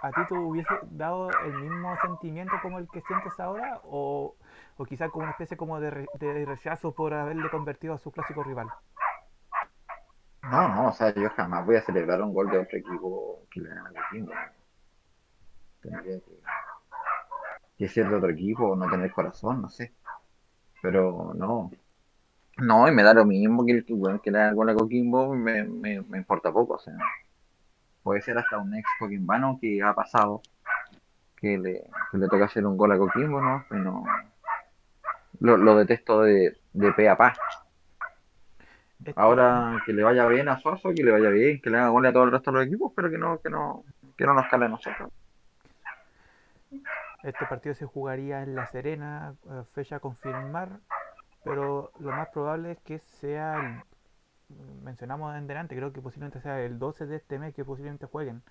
¿a ti te hubiese dado el mismo sentimiento como el que sientes ahora? ¿O, o quizás como una especie como de, rechazo por haberle convertido a su clásico rival? No, no, o sea, yo jamás voy a celebrar un gol de otro equipo que le gana Coquimbo. Tendría que, que ser de otro equipo, no tener corazón, no sé. Pero no, no, y me da lo mismo que el que le haga gol a Coquimbo, me, me, me importa poco, o sea puede ser hasta un ex coquimbano que ha pasado, que le, le toca hacer un gol a Coquimbo, ¿no? Pero lo, detesto de, de pe a pa. Ahora que le vaya bien a Suazo, que le vaya bien, que le haga gol a todo el resto de los equipos, pero que no, que no, que no nos cale a nosotros. Este partido se jugaría en La Serena, eh, fecha a confirmar, pero lo más probable es que sea el mencionamos en delante, creo que posiblemente sea el 12 de este mes que posiblemente jueguen.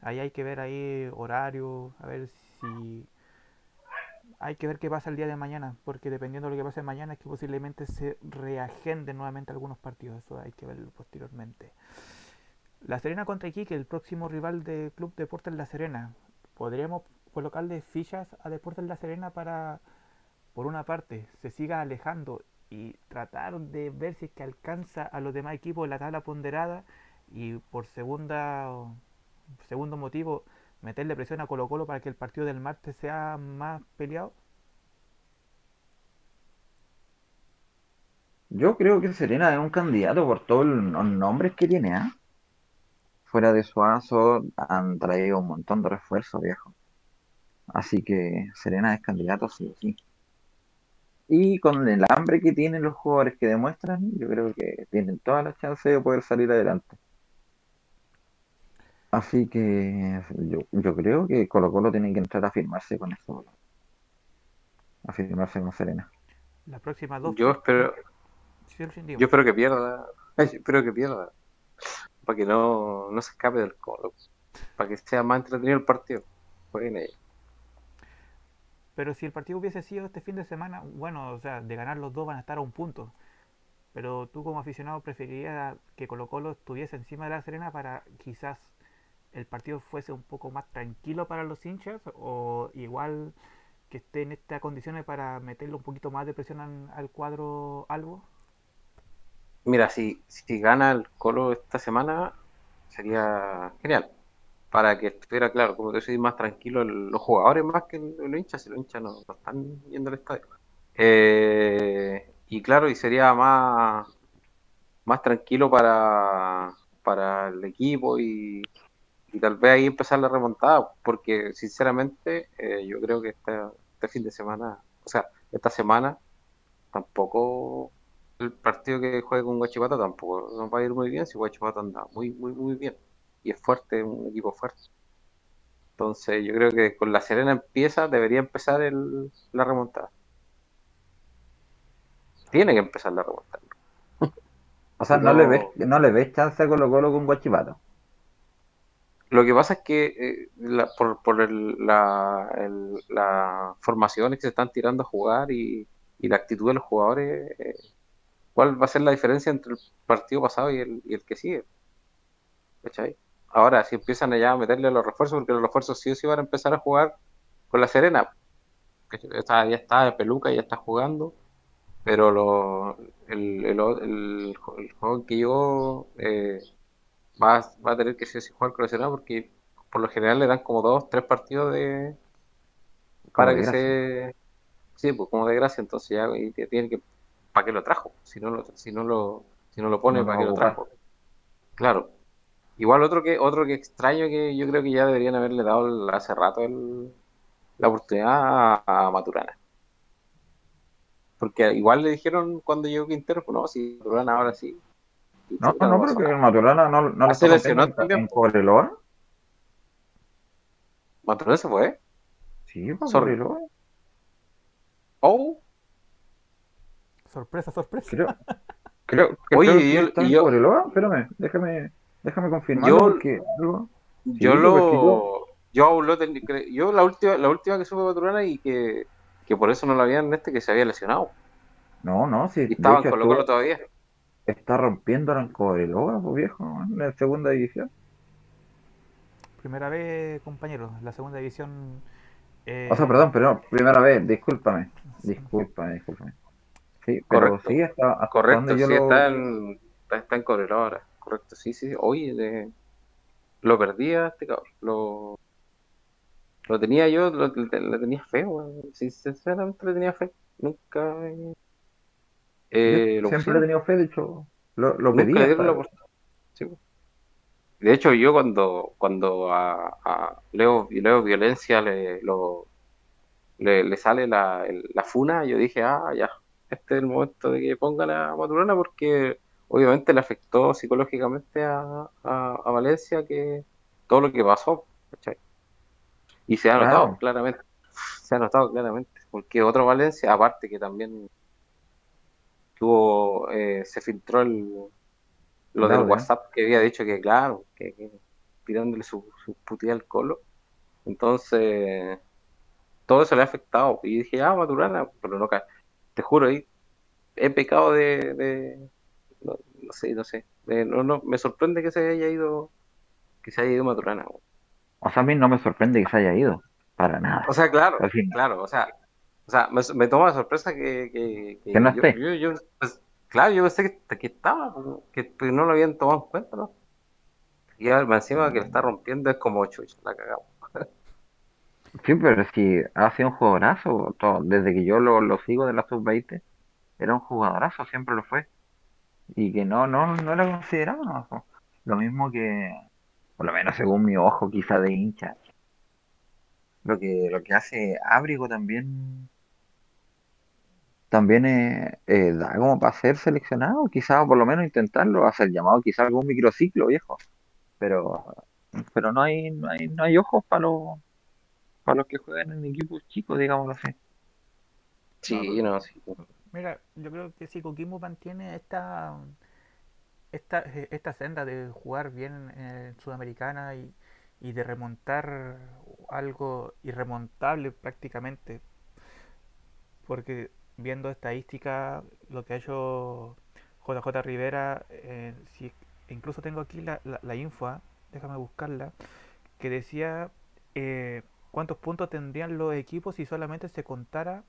Ahí hay que ver ahí horario, a ver si hay que ver qué pasa el día de mañana, porque dependiendo de lo que pase mañana es que posiblemente se reagenden nuevamente algunos partidos, eso hay que verlo posteriormente. La Serena contra Iquique, el próximo rival del Club Deportes La Serena. ¿Podríamos colocarle fichas a Deportes La Serena para, por una parte, se siga alejando y tratar de ver si es que alcanza a los demás equipos en la tabla ponderada y por segunda segundo motivo meterle presión a Colo Colo para que el partido del martes sea más peleado? Yo creo que Serena es un candidato por todos los nombres que tiene, ¿ah? Fuera de Suazo han traído un montón de refuerzos, viejo. Así que Serena es candidato, sí sí. Y con el hambre que tienen los jugadores que demuestran, yo creo que tienen todas las chances de poder salir adelante. Así que yo, yo creo que Colo Colo tiene que entrar a firmarse con eso. A firmarse con Serena. La próxima dos. Yo espero. Yo espero que pierda. espero que pierda. Para que no, no se escape del Colo. Para que sea más entretenido el partido. Jueguen ahí. Pero si el partido hubiese sido este fin de semana, bueno, o sea, de ganar los dos van a estar a un punto. Pero tú como aficionado preferirías que Colo Colo estuviese encima de la Serena para quizás el partido fuese un poco más tranquilo para los hinchas o igual que esté en estas condiciones para meterle un poquito más de presión al, cuadro algo? Mira, si, si gana el Colo esta semana sería genial para que estuviera claro, como te decía, más tranquilo los jugadores más que los hinchas, si los hinchas no, están yendo al estadio. Eh, y claro, y sería más, más tranquilo para, para el equipo y, tal vez ahí empezar la remontada, porque sinceramente eh, yo creo que este, este fin de semana, o sea, esta semana tampoco el partido que juegue con Guachipato tampoco nos va a ir muy bien si Guachipato anda muy, muy, muy bien y es fuerte, un equipo fuerte. Entonces yo creo que con la Serena empieza, debería empezar el, la remontada. Tiene que empezar la remontada. o sea, no, le ves, no le ves chance a Colo Colo con Guachipato. Lo que pasa es que eh, por, por el, la, el, las formaciones que se están tirando a jugar y, la actitud de los jugadores, eh, cuál va a ser la diferencia entre el partido pasado y el, y el que sigue. ¿Cachai? Ahora, si empiezan allá a meterle los refuerzos, porque los refuerzos sí o sí van a empezar a jugar con la Serena. Que está, ya está de peluca, ya está jugando. Pero lo, el, el, el, juego que yo eh, va, va, a tener que sí, jugar con la Serena porque por lo general le dan como dos, tres partidos de para que se sí, pues como de gracia, entonces ya y tiene que ¿para qué lo trajo? Si no lo si no lo si no lo pone, ¿para qué lo trajo? Claro. Igual otro que otro que extraño que yo creo que ya deberían haberle dado hace rato el, la oportunidad a, Maturana. Porque igual le dijeron cuando llegó Quintero, pues no, si Maturana ahora sí. No, no, no, pero que Maturana no, no le está lesionó también. en Cobreloa. ¿Maturana se fue? Sí, por Cobreloa. Oh. Sorpresa, sorpresa. Creo, *laughs* creo, Oye, creo y yo, está y en yo, Cobreloa. Espérame, déjame, déjame confirmar Yo- porque algo. yo lo yo- yo lo ten- yo la última la última que supe de Maturana y que, que por eso no lo habían este que se había lesionado No, no, sí. y de estaba en hecho, Colo todavía está rompiendo ahora en Cobreloa, pues viejo, en la segunda división. Primera vez, compañero, la segunda división. eh, O sea, perdón, pero no, primera vez, discúlpame. Discúlpame, discúlpame. Sí, pero Correcto. sí, hasta, hasta correcto donde yo sí lo- está en está, está en Cobreloa ahora correcto sí sí oye de- lo perdía este cabrón lo lo tenía yo lo, le, le tenía fe weón. Sí, sinceramente le tenía fe nunca eh, lo siempre pusieron. he tenido fe, de hecho, lo, lo pedí. le. Sí. De hecho, yo cuando, cuando a, a Leo, Leo Violencia le, lo, le, le sale la, el- la funa, yo dije, ah, ya, este es el momento de que pongan a Maturana porque obviamente le afectó psicológicamente a, a, a Valencia que todo lo que pasó, ¿cachai? Y se ha Claro. notado claramente, se ha notado claramente, porque otro Valencia, aparte que también tuvo, eh, se filtró el, lo El del. WhatsApp que había dicho que, claro, que, que tirándole su, su al colo. Entonces, todo eso le ha afectado. Y dije, ah, Maturana, pero no cae. Te juro, ahí he pecado de, de- no, no sé, no sé. de- no, no, me sorprende que se haya ido, que se haya ido Maturana. O sea, a mí no me sorprende que se haya ido, para nada. O sea, claro, claro, o sea, o sea, me, me toma de sorpresa que, que, Que no yo, esté. yo- yo, pues, claro, yo pensé que, que estaba, que, que no lo habían tomado en cuenta, ¿no? Y ahora encima que le está rompiendo es como chucha, la cagamos. *laughs* Sí, pero si ha sido un jugadorazo, todo- desde que yo lo, lo sigo de la sub-20, era un jugadorazo, siempre lo fue. Y que no, no, no era considerado, ¿no? Lo mismo que, por lo menos según mi ojo, quizá de hincha. Lo que, lo que hace Ábrigo también, también eh, eh, da como para ser seleccionado, quizá por lo menos intentarlo, hacer llamado quizá algún microciclo, viejo. Pero, pero no hay, no hay, no hay ojos para los, para los que juegan en equipos chicos, digámoslo así. Sí, no, sí. Mira, yo creo que si Coquimbo mantiene esta, esta, eh, esta senda de jugar bien en Sudamericana y, y de remontar algo irremontable prácticamente, porque viendo estadística, lo que ha hecho JJ Rivera, eh, incluso tengo aquí la, la, la info, ¿ah? déjame buscarla, que decía eh, cuántos puntos tendrían los equipos si solamente se contara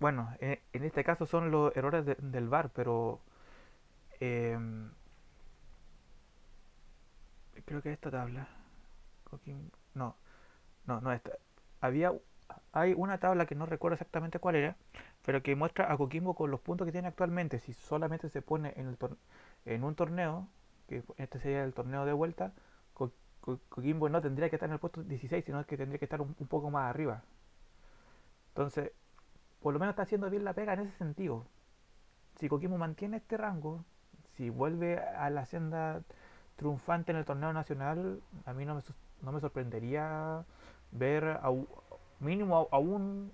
bueno, en, en este caso son los errores de- del VAR, pero em, creo que esta tabla, no, no, no esta. Había, hay una tabla que no recuerdo exactamente cuál era, pero que muestra a Coquimbo con los puntos que tiene actualmente. Si solamente se pone en, el en un torneo, que este sería el torneo de vuelta, Co- Coquimbo no tendría que estar en el puesto 16, sino que tendría que estar un, un poco más arriba. Entonces, por lo menos está haciendo bien la pega en ese sentido. Si Coquimbo mantiene este rango, si vuelve a la senda triunfante en el torneo nacional, a mí no me, sorprendería ver a, mínimo a, un,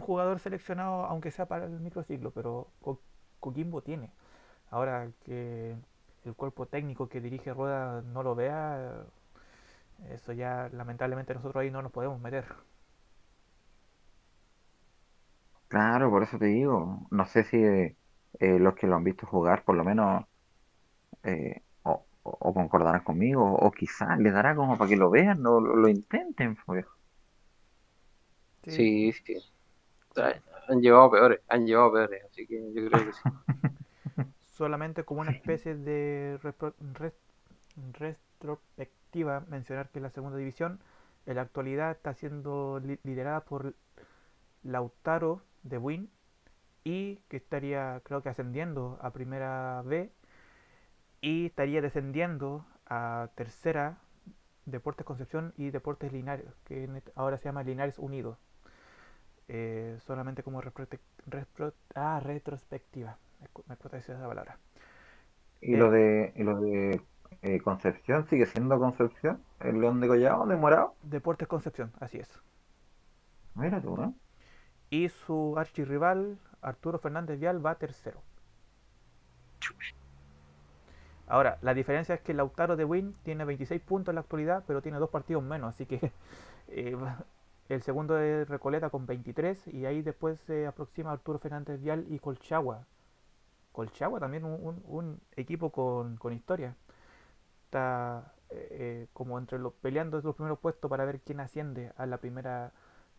jugador seleccionado, aunque sea para el microciclo, pero Co- Coquimbo tiene. Ahora que el cuerpo técnico que dirige Rueda no lo vea, eso ya lamentablemente nosotros ahí no nos podemos meter. Claro, por eso te digo. No sé si, eh, los que lo han visto jugar, por lo menos, eh, o, o- o concordarán conmigo, o quizás les dará como para que lo vean, o lo, lo intenten, pues. Sí, Sí, sí. O sea, han llevado peores, han llevado peores, así que yo creo que sí. *laughs* solamente como una especie de repro- res- retrospectiva mencionar que la segunda división en la actualidad está siendo li- liderada por Lautaro de Win y que estaría creo que ascendiendo a primera B y estaría descendiendo a tercera Deportes Concepción y Deportes Linares, que ahora se llama Linares Unidos. Eh, solamente como ah, retrospectiva. Me cu- me cuesta decir esa palabra. Y Eh, lo de, y lo de eh, Concepción, ¿sigue siendo Concepción? ¿El León de Collado, de Morado? Deportes Concepción, así es. Mira tú, ¿no? Y su archirrival, Arturo Fernández Vial, va tercero. Ahora, la diferencia es que Lautaro de Win tiene 26 puntos en la actualidad, pero tiene dos partidos menos, así que *laughs* eh, el segundo es Recoleta con 23 y ahí después se aproxima Arturo Fernández Vial y Colchagua. Colchagua también un equipo con, con historia. Está eh, eh, como entre los peleando los primeros puestos para ver quién asciende a la primera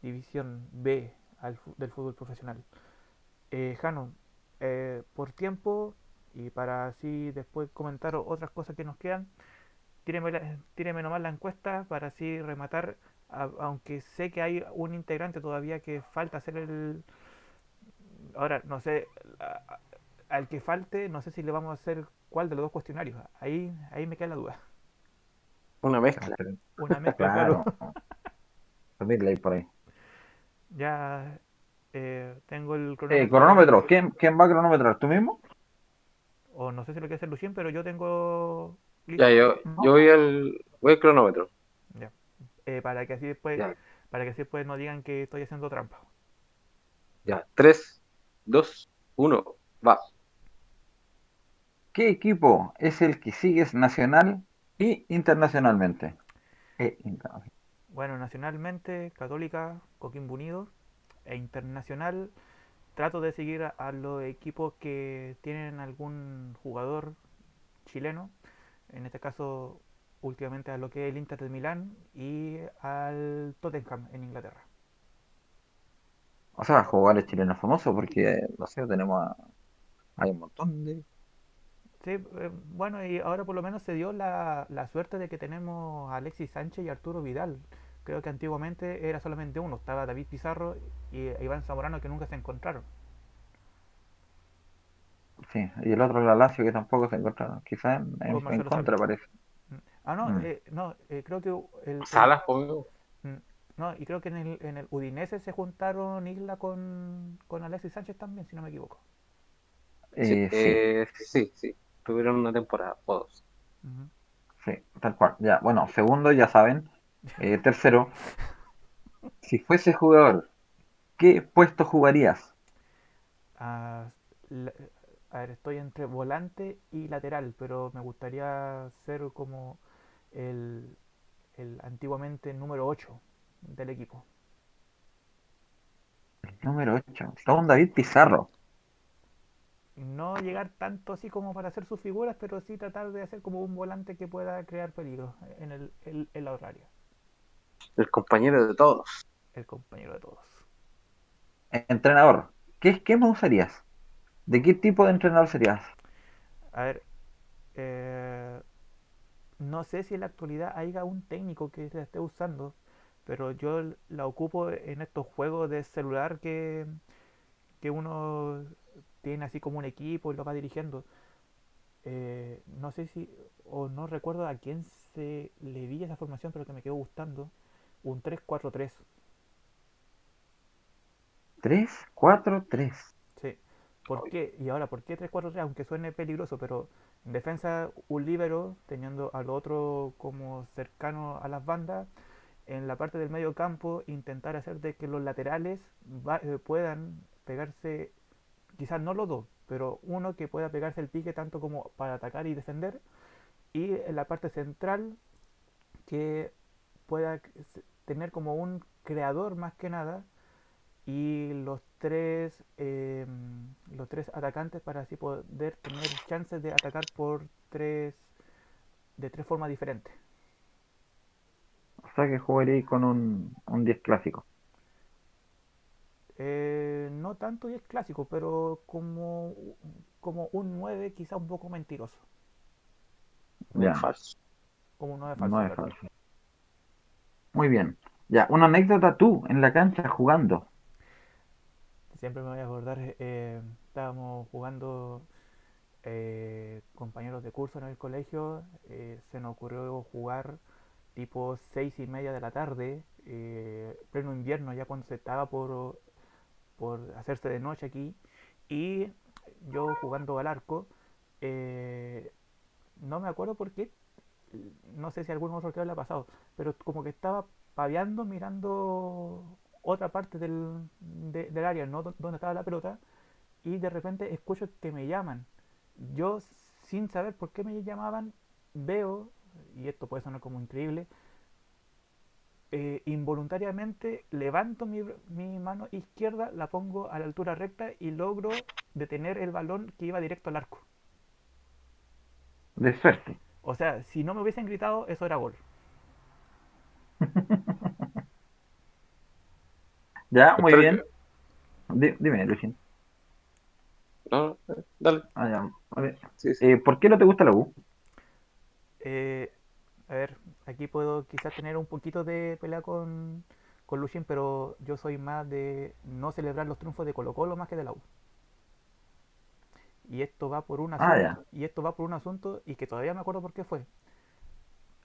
división B al del fútbol profesional. Eh, Jano, eh, por tiempo y para así después comentar otras cosas que nos quedan, tíreme, la- tíreme nomás la encuesta para así rematar, a- aunque sé que hay un integrante todavía que falta hacer el... Ahora, no sé, a- al que falte, no sé si le vamos a hacer cuál de los dos cuestionarios. Ahí, ahí me queda la duda. Una mezcla. Una mezcla, *laughs* claro. Claro. Por ahí. Ya eh, tengo el Eh, cronómetro. cronómetro, ¿quién, quién va a cronometrar? ¿Tú mismo? O no sé si lo quiere hacer Lucien, pero yo tengo Ya, yo, yo voy al, voy al cronómetro. Ya. Eh, para que así después, Ya, para que así después no digan que estoy haciendo trampa. ya. 3, 2, 1, va. ¿Qué equipo es el que sigues nacional y internacionalmente? E internacional. Bueno, nacionalmente, Católica, Coquimbo Unido, e internacional, trato de seguir a, a los equipos que tienen algún jugador chileno, en este caso últimamente a lo que es el Inter de Milán y al Tottenham en Inglaterra. O sea, jugadores chilenos famosos, porque, no sé, tenemos a- hay un montón de... Sí, eh, bueno, y ahora por lo menos se dio la, la suerte de que tenemos a Alexis Sánchez y Arturo Vidal. Creo que antiguamente era solamente uno, estaba David Pizarro y Iván Zamorano que nunca se encontraron. Sí, y el otro, la Lazio, que tampoco se encontraron. Quizás en, en- contra, Salas. parece. Mm. Ah, no, Mm. eh, no, eh, creo que el, Salas, conmigo. mm, no, y creo que en el, en el Udinese se juntaron Isla con, con Alexis Sánchez también, si no me equivoco. Sí, Eh, sí, eh, sí, sí. Tuvieron una temporada, o dos. Sí, tal cual. Ya, bueno, segundo, ya saben. Eh, tercero, si fuese jugador, ¿qué puesto jugarías? Ah, la- a ver, estoy entre volante y lateral, pero me gustaría ser como el, el antiguamente número 8 del equipo. Número 8. Don David Pizarro. No llegar tanto así como para hacer sus figuras, pero sí tratar de hacer como un volante que pueda crear peligro en, el, en, en la. El compañero de todos. El compañero de todos. Entrenador. ¿Qué esquema usarías? ¿De qué tipo de entrenador serías? A ver, eh, no sé si en la actualidad haya un técnico que la esté usando, pero yo la ocupo en estos juegos de celular que, que uno tiene así como un equipo y lo va dirigiendo. Eh, no sé si, o no recuerdo a quién se le vi esa formación, pero que me quedó gustando. Un 3-4-3. 3, 4, 3. Sí. ¿Por qué? Y ahora, ¿por qué 3-4-3? Aunque suene peligroso, pero en defensa un líbero, teniendo al otro como cercano a las bandas, en la parte del medio campo intentar hacer de que los laterales va- eh, puedan pegarse, quizás no los dos, pero uno que pueda pegarse el pique tanto como para atacar y defender, y en la parte central que pueda tener como un creador más que nada y los tres eh, los tres atacantes para así poder tener chances de atacar por tres de tres formas diferentes. O sea que jugaría con un, un 10 clásico. Eh, no tanto 10 clásico, pero como, como un 9 quizá un poco mentiroso. Ya, falso. Como un 9 falso. no es claro. falso. Muy bien. Ya, una anécdota tú en la cancha jugando. Siempre me voy a acordar, eh, estábamos jugando eh, compañeros de curso en el colegio, eh, se nos ocurrió jugar tipo seis y media de la tarde, eh, pleno invierno, ya cuando se estaba por, por hacerse de noche aquí, y yo jugando al arco, eh, no me acuerdo por qué, no sé si a algún otro arquero le ha pasado, pero como que estaba paveando mirando otra parte del, de- del área, no do- donde estaba la pelota, y de repente escucho que me llaman. Yo, sin saber por qué me llamaban, veo, y esto puede sonar como increíble, eh, involuntariamente levanto mi, mi mano izquierda, la pongo a la altura recta y logro detener el balón que iba directo al arco. De suerte. O sea, si no me hubiesen gritado, eso era gol. *laughs* Ya, muy bien. Di- dime, Luciano. No, dale. Ah, ya. Sí, sí. eh, ¿por qué no te gusta la U? Eh, a ver, aquí puedo quizás tener un poquito de pelea con, con Lucien, pero yo soy más de no celebrar los triunfos de Colo Colo más que de la U. Y esto va por un Ah, asunto, y esto va por un asunto y que todavía me acuerdo por qué fue.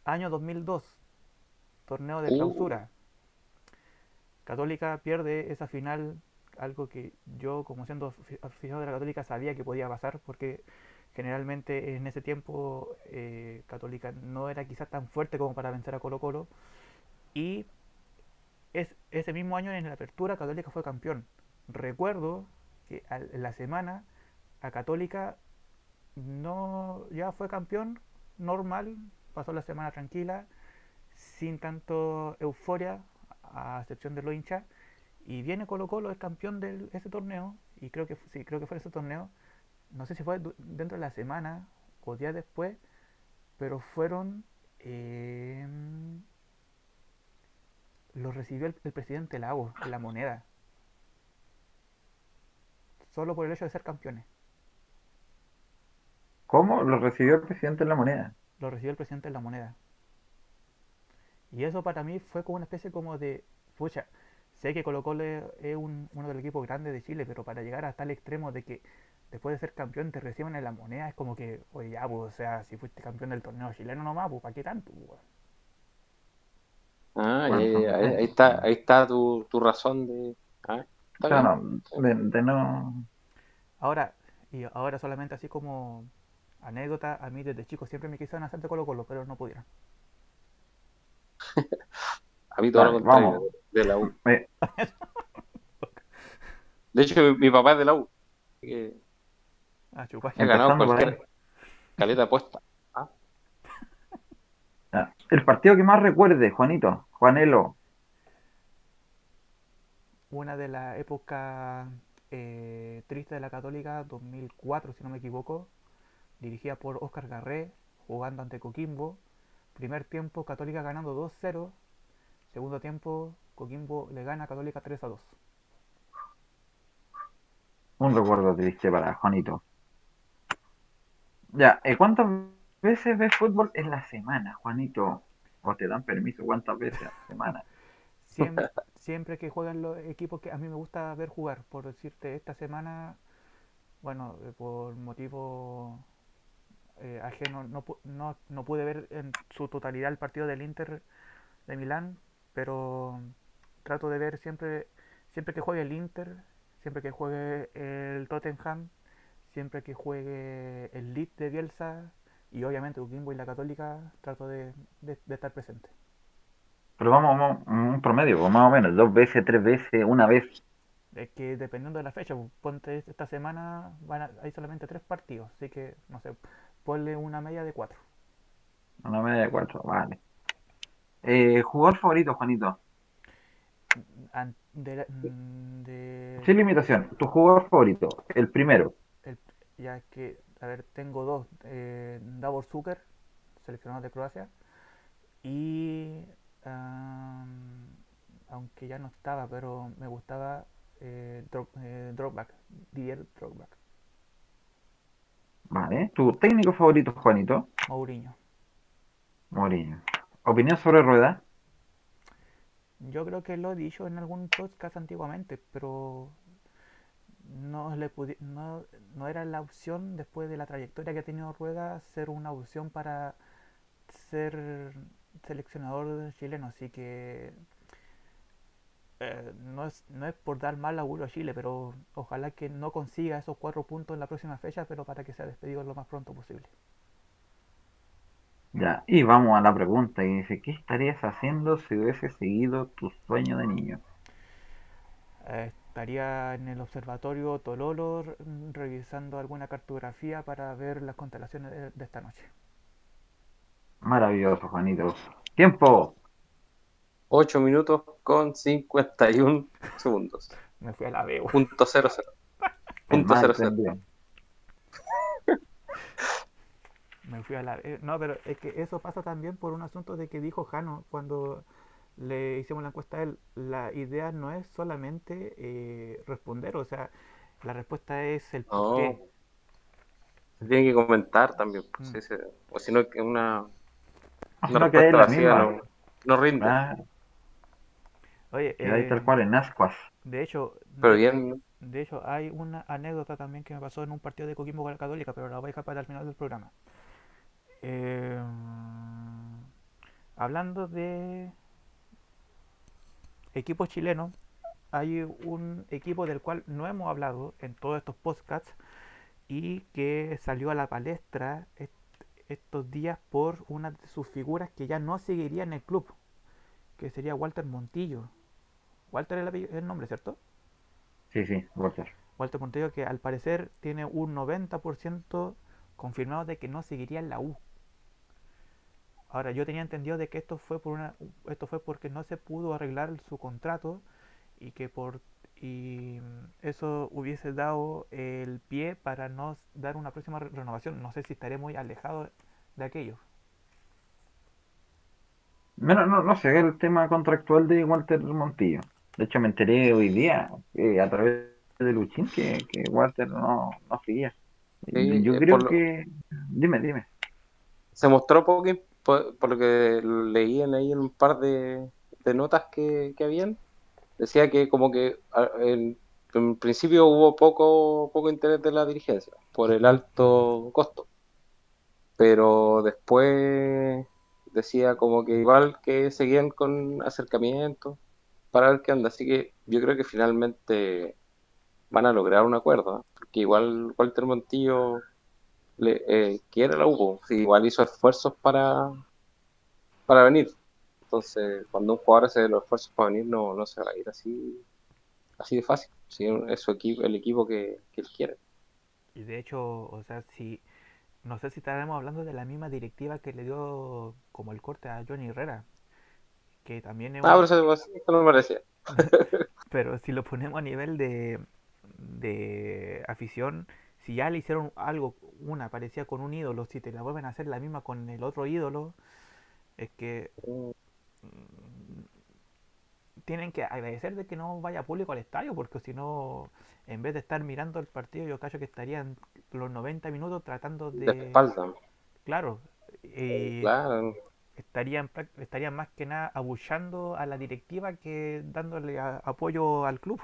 Año 2002, torneo de Uh. clausura. Católica pierde esa final, algo que yo como siendo afi- aficionado de la Católica sabía que podía pasar porque generalmente en ese tiempo eh, Católica no era quizás tan fuerte como para vencer a Colo Colo y es, ese mismo año en la apertura Católica fue campeón. Recuerdo que la semana a Católica no ya fue campeón normal, pasó la semana tranquila, sin tanto euforia, a excepción de los hinchas, y viene Colo Colo, es campeón de ese torneo, y creo que sí, creo que fue ese torneo, no sé si fue dentro de la semana o días después, pero fueron eh, los recibió el, el presidente Lago la moneda, solo por el hecho de ser campeones. ¿Cómo lo recibió el presidente en la moneda? lo recibió el presidente en la moneda. Y eso para mí fue como una especie como de, pucha, sé que Colo Colo es un- uno de los equipos grandes de Chile, pero para llegar hasta el extremo de que después de ser campeón te reciban en la moneda, es como que, oye, ya, pues, o sea, si fuiste campeón del torneo chileno nomás, pues, ¿para qué tanto? pues? Ah, Bueno, ya, ya, ahí, ahí está, ahí está tu, tu razón de. Ah, O está sea, bien. no, de, de no. Ahora, y ahora solamente así como anécdota, a mí desde chico siempre me quisieron hacer de Colo Colo, pero no pudieron. *laughs* A mí todo lo Vale, contrario, vamos. de la U. *laughs* De hecho, mi, papá es de la U. así que Ah, he ganado cualquier caleta puesta. Ah. *laughs* El partido que más recuerde, Juanito, Juanelo. una de las épocas eh, tristes de la Católica, 2004 si no me equivoco, dirigida por Oscar Garré, jugando ante Coquimbo. Primer tiempo, Católica ganando 2-0. Segundo tiempo, Coquimbo le gana a Católica 3-2. Un recuerdo triste para Juanito. Ya, eh, ¿cuántas veces ves fútbol en la semana, Juanito? ¿O te dan permiso cuántas veces a la semana? *laughs* Siempre, siempre que juegan los equipos que a mí me gusta ver jugar, por decirte, esta semana, bueno, eh, por motivo eh, ajeno, no, no, no pude ver en su totalidad el partido del Inter de Milán, pero trato de ver siempre, siempre que juegue el Inter, siempre que juegue el Tottenham, siempre que juegue el Leeds de Bielsa y obviamente Coquimbo y la Católica, trato de, de- de estar presente. Pero vamos, vamos, un promedio, pues, más o menos, dos veces, tres veces, una vez. Es que dependiendo de la fecha, pues, ponte esta semana van a- hay solamente tres partidos, así que no sé, ponle una media de cuatro. Una media de cuatro, vale. Eh, ¿jugador favorito, Juanito? De, mm, de- Sin limitación, tu jugador favorito, el primero. el- ya que, a ver, tengo dos. Eh, Davor Zucker, seleccionado de Croacia. Y, am, aunque ya no estaba, pero me gustaba eh, Dro- eh, Drogba, Didier Drogba, Vale. Tu técnico favorito, Juanito. Mourinho. Mourinho. Opinión sobre Rueda. Yo creo que lo he dicho en algún podcast antiguamente, pero no, le no, no era la opción después de la trayectoria que ha tenido Rueda ser una opción para ser seleccionador chileno. Así que eh, no es, no es por dar mal augurio a Chile, pero ojalá que no consiga esos cuatro puntos en la próxima fecha, pero para que sea despedido lo más pronto posible. Ya. Y vamos a la pregunta. Y dice, ¿qué estarías haciendo si hubiese seguido tu sueño de niño? Eh, estaría en el observatorio Tololo r- revisando alguna cartografía para ver las constelaciones de, de esta noche. Maravilloso, Juanito. Tiempo. 8 minutos con 51 segundos. *laughs* Me fui a la B. Punto cero cero. El *laughs* Punto más cero cero. entendido. *laughs* Me fui a la B. No, pero es que eso pasa también por un asunto de que dijo Jano cuando le hicimos la encuesta a él. La idea no es solamente eh, responder, o sea, la respuesta es el por No. qué. Se tiene que comentar también. pues, Mm. O si no, que una, No, una es respuesta la vacía misma. no, no rinde. Ah, Oye, eh, tal cual en ascuas. de hecho, Pero de, bien, de hecho hay una anécdota también que me pasó en un partido de Coquimbo con la Católica, pero la voy a dejar para el final del programa. Eh, hablando de equipos chilenos, hay un equipo del cual no hemos hablado en todos estos podcasts y que salió a la palestra est- estos días por una de sus figuras que ya no seguiría en el club, que sería Walter Montillo. Walter es el, nombre, ¿cierto? Sí, sí, Walter. Walter Montillo que al parecer tiene un 90% confirmado de que no seguiría en la U. Ahora, yo tenía entendido de que esto fue por una esto fue porque no se pudo arreglar su contrato y que por y eso hubiese dado el pie para no dar una próxima re- renovación. No sé si estaré muy alejado de aquello. Bueno, no, no sé el tema contractual de Walter Montillo. De hecho, me enteré hoy día eh, a través de Luchín que, que Walter no, no seguía. Sí, Yo eh, creo lo- que... Dime, dime. se mostró poco, por, por lo que leían ahí en un par de, de notas que, que habían. Decía que como que a- en, en principio hubo poco, poco interés de la dirigencia por el alto costo. Pero después decía como que igual que seguían con acercamientos para ver qué anda. Así que yo creo que finalmente van a lograr un acuerdo, ¿eh? Porque igual Walter Montillo le, eh, quiere la U, sí, igual hizo esfuerzos para, para venir. Entonces, cuando un jugador hace los esfuerzos para venir, no, no se va a ir así, así de fácil. Sí, es su equipo, el equipo que, que él quiere. Y de hecho, o sea, si no sé si estaremos hablando de la misma directiva que le dio como el corte a Johnny Herrera, que también es Ah, pero eso, eso no me parecía. *laughs* Pero si lo ponemos a nivel de, de afición, si ya le hicieron algo, una parecía con un ídolo, si te la vuelven a hacer la misma con el otro ídolo, es que Mm, tienen que agradecer de que no vaya público al estadio, porque si no, en vez de estar mirando el partido, yo creo que estarían los 90 minutos tratando De de... espalda. Claro, y Claro. Estarían, estarían más que nada abuchando a la directiva que dándole a- apoyo al club.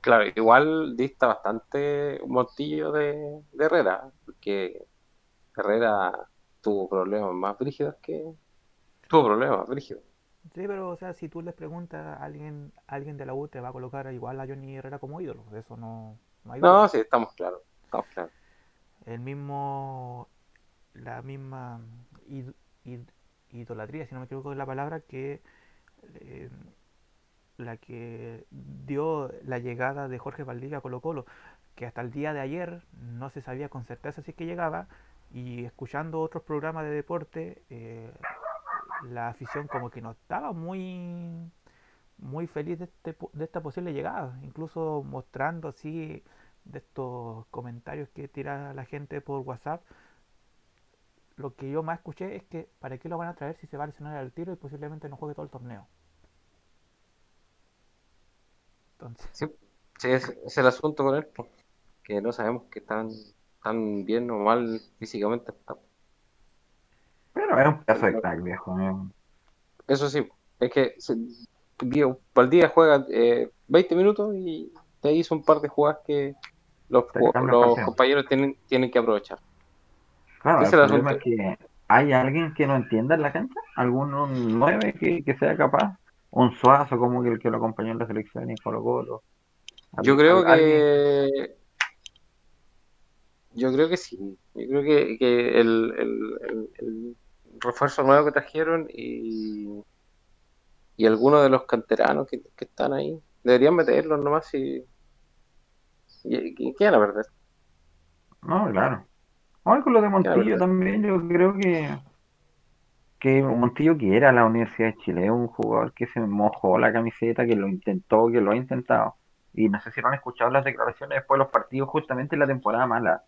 Claro, igual dista bastante un Montillo de, de Herrera, porque Herrera tuvo problemas más brígidos que... Tuvo problemas brígidos. Sí, pero o sea, si tú les preguntas a alguien, alguien de la U te va a colocar igual a Johnny Herrera como ídolo, de eso no, no hay. No, sí, estamos claros. Estamos claros. El mismo, la misma idolatría, si no me equivoco es la palabra, que eh, la que dio la llegada de Jorge Valdivia a Colo Colo, que hasta el día de ayer no se sabía con certeza si es que llegaba, y escuchando otros programas de deporte, eh, la afición como que no estaba muy muy feliz de, este de esta posible llegada, incluso mostrando así de estos comentarios que tira la gente por WhatsApp. Lo que yo más escuché es que ¿para qué lo van a traer si se va a lesionar al tiro y posiblemente no juegue todo el torneo? Entonces. Sí, sí es, es, el asunto con él, que no sabemos que están tan bien o mal físicamente. Pero es un pedazo de crack, viejo. Eso sí, es que Valdía juega eh, 20 minutos y te hizo un par de jugadas que los, los compañeros tienen, tienen que aprovechar. Claro, el problema es que hay alguien que no entienda en la cancha, algún un 9 que, que, sea capaz, un suazo como el que lo acompañó en la selección y Colo Colo. Yo creo que yo creo que sí. Yo creo que, que el, el, el, refuerzo nuevo que trajeron y, y algunos de los canteranos que, que están ahí deberían meterlos nomás y, y, y a perder. No, claro. Hoy con lo de Montillo también, yo creo que que Montillo quiere a la Universidad de Chile, es un jugador que se mojó la camiseta, que lo intentó, que lo ha intentado. Y no sé si no han escuchado las declaraciones después de los partidos, justamente en la temporada mala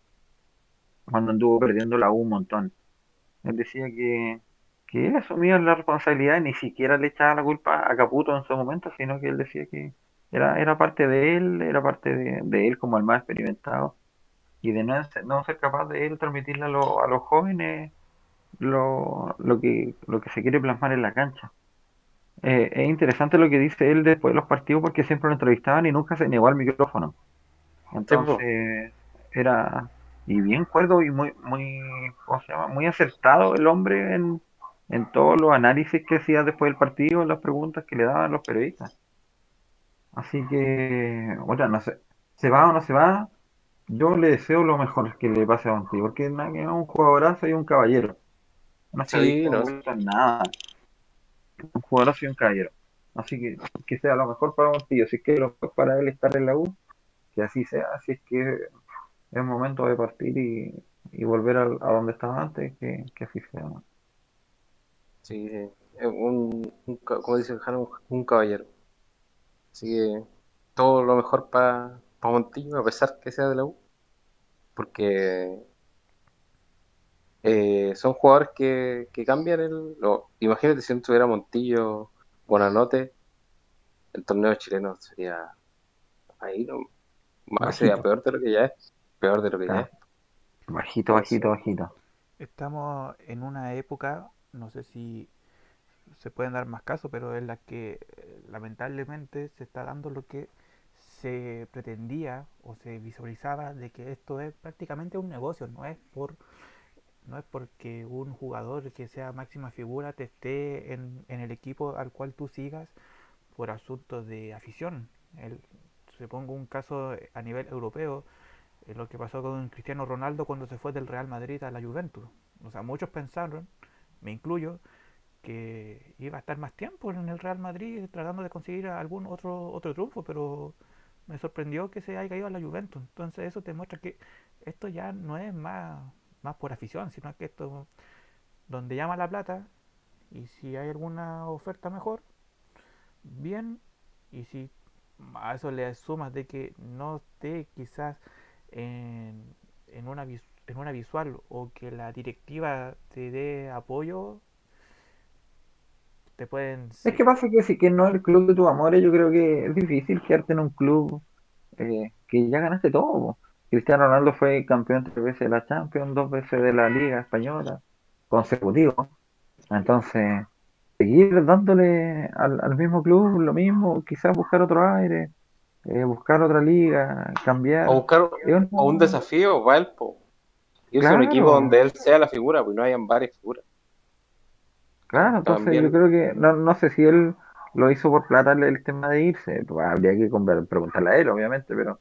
cuando anduvo perdiendo la U un montón. Él decía que, que él asumía la responsabilidad y ni siquiera le echaba la culpa a Caputo en su momento, sino que él decía que era, era parte de él, era parte de, él como el más experimentado y de no, no ser capaz de él transmitirle a, a los jóvenes lo, lo, que, lo que se quiere plasmar en la cancha. Eh, es interesante lo que dice él después de los partidos porque siempre lo entrevistaban y nunca se negó al micrófono. Entonces, era, y bien cuerdo y muy, muy, ¿cómo se llama? Muy acertado el hombre en, en todos los análisis que hacía después del partido, en las preguntas que le daban los periodistas. Así que, bueno, no sé, se va o no se va, yo le deseo lo mejor que le pase a Monti, porque es un jugadorazo y un caballero. No se sí, no nada. Un jugadorazo y un caballero. Así que que sea lo mejor para Montillo. Si es que lo mejor para él estar en la U, que así sea. Así es que es momento de partir y, y volver a, a, donde estaba antes, que, que así sea. Sí, un, un, como dice Jano, un, caballero. Así que todo lo mejor para pa Montillo, a pesar que sea de la U, porque eh, son jugadores que, que cambian el. Lo, imagínate si no tuviera Montillo, Buenanote, el torneo chileno sería ahí, no, más, sería peor de lo que ya es peor de lo que ya es. Bajito, bajito, bajito. Estamos en una época, no sé si se pueden dar más casos, pero en la que eh, lamentablemente se está dando lo que se pretendía o se visualizaba de que esto es prácticamente un negocio, no es por no es porque un jugador que sea máxima figura te esté en, en el equipo al cual tú sigas por asuntos de afición. El, se pongo un caso a nivel europeo, lo que pasó con Cristiano Ronaldo cuando se fue del Real Madrid a la Juventus. O sea, muchos pensaron, me incluyo, que iba a estar más tiempo en el Real Madrid tratando de conseguir algún otro otro triunfo, pero me sorprendió que se haya ido a la Juventus. Entonces eso te muestra que esto ya no es más, más por afición, sino que esto donde llama la plata y si hay alguna oferta mejor, bien, y si a eso le sumas de que no esté quizás en, en, una, en una visual o que la directiva te dé apoyo, te pueden... Es que pasa que si que no es el club de tus amores, yo creo que es difícil quedarte en un club eh, que ya ganaste todo. Cristiano Ronaldo fue campeón tres veces de la Champions, dos veces de la Liga Española, consecutivo. Entonces, seguir dándole al, al mismo club lo mismo, quizás buscar otro aire eh, buscar otra liga, cambiar. O buscar o un desafío, Valpo. Y es un equipo donde él sea la figura, pues no hayan varias figuras. Claro, entonces yo creo que, no, no sé si él lo hizo por plata el, tema de irse, pues habría que preguntarle a él, obviamente, pero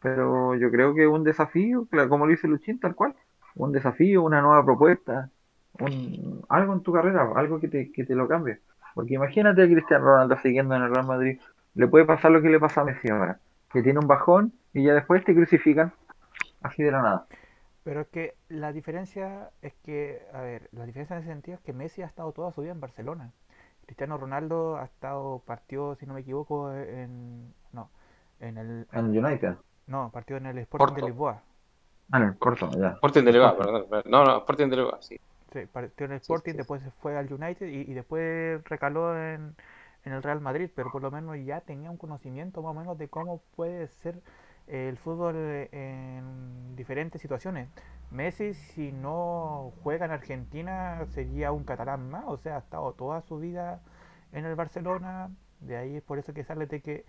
pero yo creo que un desafío, como lo dice Luchín, tal cual, un desafío, una nueva propuesta, un, algo en tu carrera, algo que te, que te lo cambie. Porque imagínate a Cristiano Ronaldo siguiendo en el Real Madrid le puede pasar lo que le pasa a Messi ahora, que tiene un bajón y ya después te crucifican así de la nada. Pero es que la diferencia es que, a ver, la diferencia en ese sentido es que Messi ha estado toda su vida en Barcelona. Cristiano Ronaldo ha estado, partió, si no me equivoco, en. No, en el. En el United. No, partió en el Sporting de. Lisboa. Ah, en el Porto, ya. Sporting de Lisboa, perdón. No, no, Sporting de Lisboa, sí. Sí, partió en el Sí, Sporting, sí, sí. después se fue al United y, y después recaló en, en el Real Madrid, pero por lo menos ya tenía un conocimiento más o menos de cómo puede ser el fútbol en diferentes situaciones. Messi, si no juega en Argentina, sería un catalán más, o sea, ha estado toda su vida en el Barcelona, de ahí es por eso que sale de que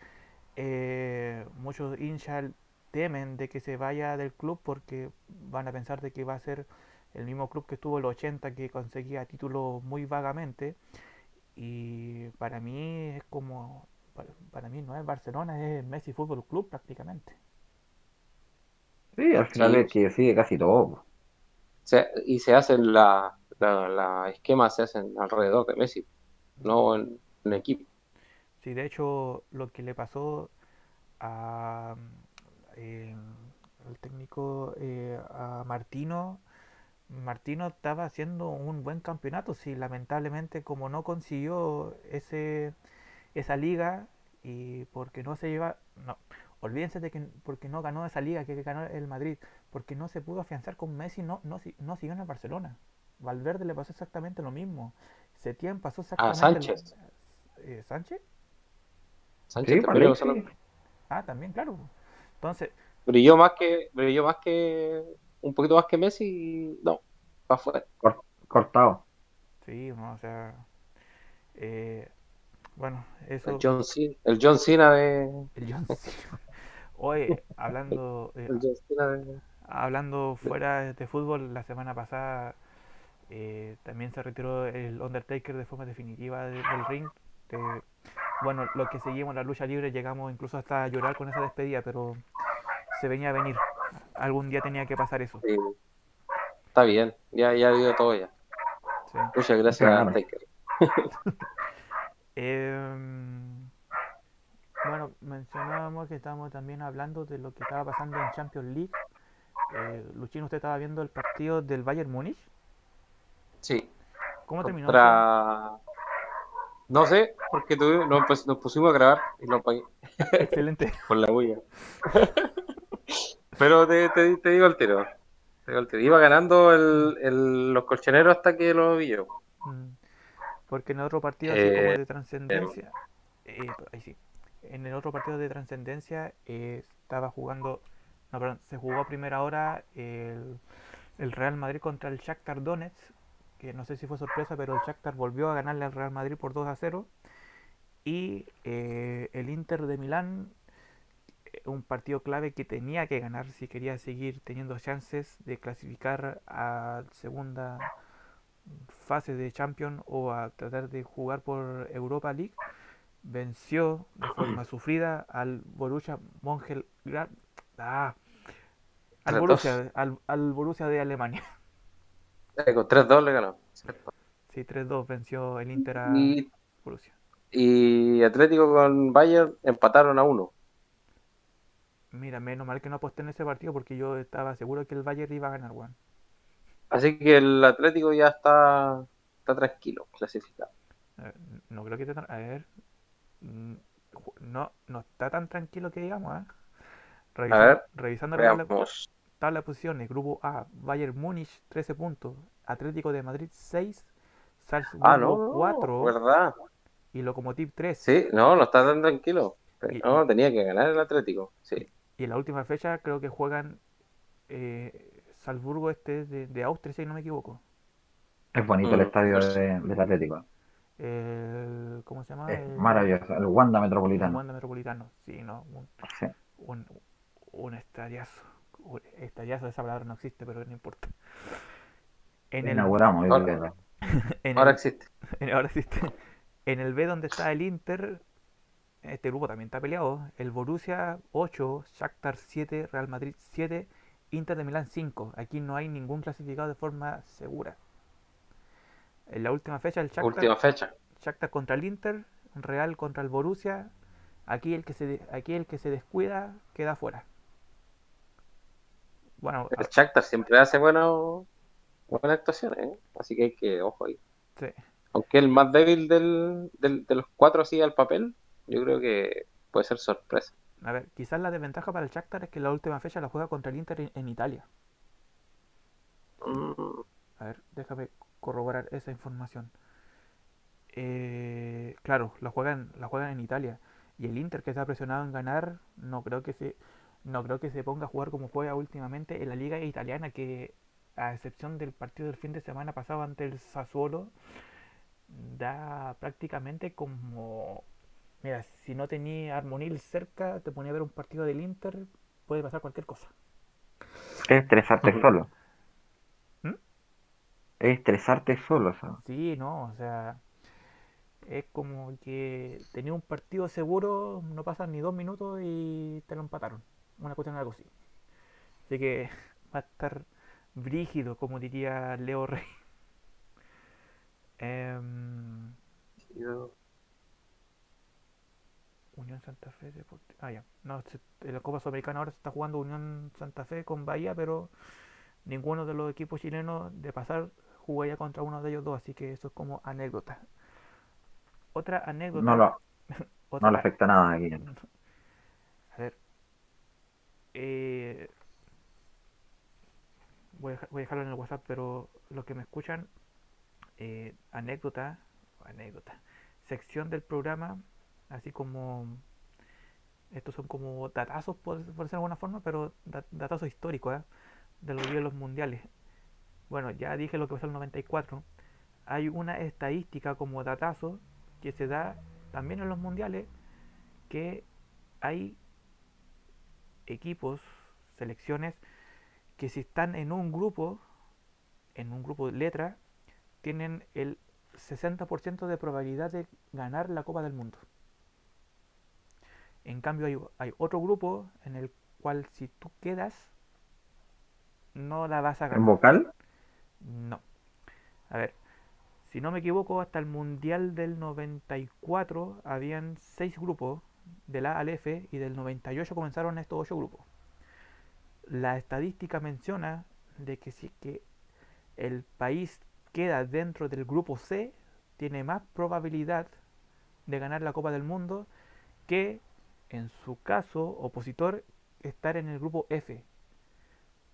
eh, muchos hinchas temen de que se vaya del club porque van a pensar de que va a ser el mismo club que estuvo en los 80 que conseguía títulos muy vagamente. Y para mí es como para, para mí no es Barcelona es Messi Fútbol Club prácticamente Sí, al final Sí. es que decide casi todo. Se- y se hacen la, la, la esquemas se hacen alrededor de Messi, no en un equipo. sí de hecho lo que le pasó a eh, el técnico eh, a Martino Martino estaba haciendo un buen campeonato sí lamentablemente como no consiguió ese esa liga y porque no se lleva no olvídense de que porque no ganó esa liga que ganó el Madrid porque no se pudo afianzar con Messi no no, si- no siguió en el Barcelona Valverde le pasó exactamente lo mismo Setién pasó Ah, exactamente lo- Sánchez. eh, ¿Sánchez? Sánchez Sí, también lo- Ah, también, claro. Entonces, brilló más que, brilló más que, un poquito más que Messi, y no, afuera. Cor- cortado. sí, no, o sea, eh, bueno, eso, El John Cena, el John Cena de, el John Cena. Oye, hablando, eh, *laughs* hablando fuera de fútbol, la semana pasada eh, también se retiró el Undertaker de forma definitiva de- del ring. Eh, bueno, los que seguimos la lucha libre llegamos incluso hasta a llorar con esa despedida, pero se venía a venir. Algún día tenía que pasar eso. está bien, ya, ya dio todo ya. sí. Muchas gracias, Claro. Taker. *laughs* *laughs* Bueno, mencionábamos que estábamos también hablando de lo que estaba pasando en Champions League. Eh, Luchino, ¿usted estaba viendo el partido del Bayern Múnich? Sí, ¿Cómo terminó? contra... No sé, porque tuve- nos, empe- nos pusimos a grabar y lo apagué? Excelente. *laughs* por la bulla. Pero te, te, te digo el tiro. Te digo el tiro. Iba ganando el, el- los colchoneros hasta que lo vi yo. Mm, Porque en otro partido así como Eh, de trascendencia, eh, ahí sí, en el otro partido de trascendencia eh, estaba jugando, no, perdón, se jugó a primera hora el, Real Madrid contra el Shakhtar Donetsk, que no sé si fue sorpresa, pero el Shakhtar volvió a ganarle al Real Madrid por 2 a 0 y eh, el Inter de Milán, eh, un partido clave que tenía que ganar si quería seguir teniendo chances de clasificar a segunda fase de Champions o a tratar de jugar por Europa League, venció de forma sufrida al Borussia Mönchengladbach, ah, al 3-2. Borussia, al, al Borussia de Alemania. Con 3-2 le ganó. Sí, 3-2 venció el Inter a Y, Borussia. y Atlético con Bayern empataron a uno. Mira, menos mal que no aposté en ese partido porque yo estaba seguro que el Bayern iba a ganar, weón. Así que el Atlético ya está, está tranquilo, clasificado. Eh, No creo que. A ver... No, no está tan tranquilo que digamos, ¿eh? A Revisando, ver, revisando la tabla- de posiciones, grupo A, Bayern Múnich 13 puntos, Atlético de Madrid 6, Salzburgo Ah, no, no, 4 ¿verdad? y Lokomotiv 3. Sí, no, no está tan tranquilo. Y- No, tenía que ganar el Atlético. Sí. Y en la última fecha creo que juegan eh, Salzburgo este de, de Austria, si no me equivoco. Es bonito el Mm, estadio pues- de- del Atlético. El- ¿Cómo se llama? Es El- maravilloso. El Wanda el Metropolitano. Wanda Metropolitano. Sí, no, un, Sí. un. Un estadiazo, esa palabra no existe, pero no importa. En el, Inauguramos. yo *laughs* Ahora- en Ahora el- existe. *laughs* En- Ahora existe. En el B donde está el Inter, este grupo también está peleado. El Borussia 8, Shakhtar 7, Real Madrid 7, Inter de Milán 5. Aquí no hay ningún clasificado de forma segura. En la última fecha el Shakhtar, Última fecha. Shakhtar contra el Inter, Real contra el Borussia. Aquí el que se aquí el que se descuida queda fuera. Bueno, El Shakhtar siempre hace bueno, buenas actuaciones, ¿eh? Así que hay que, ojo ahí. Sí. aunque el más débil del, del- de los cuatro así al papel, yo creo que puede ser sorpresa. A ver, quizás la desventaja para el Shakhtar es que la última fecha la juega contra el Inter en, en Italia. Mm, A ver, déjame corroborar esa información. Eh, claro, la juegan, la juegan en Italia. Y el Inter que está presionado en ganar, no creo que se, no creo que se ponga a jugar como juega últimamente en la liga italiana, que a excepción del partido del fin de semana pasado ante el Sassuolo, da prácticamente como, mira, si no tenía Armonil cerca, te ponía a ver un partido del Inter, puede pasar cualquier cosa. Es estresarte solo. Es estresarte solo, ¿sabes? Sí, no, o sea, es como que tenía un partido seguro, no pasan ni dos minutos y te lo empataron. Una cuestión algo así. Así que *laughs* va a estar brígido, como diría Leo Rey. *laughs* Em, yo- Unión Santa Fe Deporte- Ah, ya. No, se- en la Copa Sudamericana ahora se está jugando Unión Santa Fe con Bahía, pero ninguno de los equipos chilenos de pasar jugaría contra uno de ellos dos, así que eso es como anécdota. Otra anécdota. No lo, *laughs* otra- no le afecta nada aquí. A ver. eh, voy, a, deja- voy a dejarlo en el WhatsApp, pero los que me escuchan, eh, anécdota, anécdota, sección del programa, así como, estos son como datazos, por, por decirlo de alguna forma, pero da- datazos históricos, ¿eh? de los de los mundiales. Bueno, ya dije lo que pasó en el 94. Hay una estadística como datazo que se da también en los mundiales que hay equipos, selecciones, que si están en un grupo, en un grupo de letra, tienen el 60% de probabilidad de ganar la Copa del Mundo. En cambio hay, hay otro grupo en el cual si tú quedas, no la vas a ¿En ganar. vocal? No. A ver, si no me equivoco, hasta el Mundial del 94 habían seis grupos del A al F y del 98 comenzaron estos ocho grupos. La estadística menciona de que si es que el país queda dentro del grupo C, tiene más probabilidad de ganar la Copa del Mundo que, en su caso, opositor, estar en el grupo F.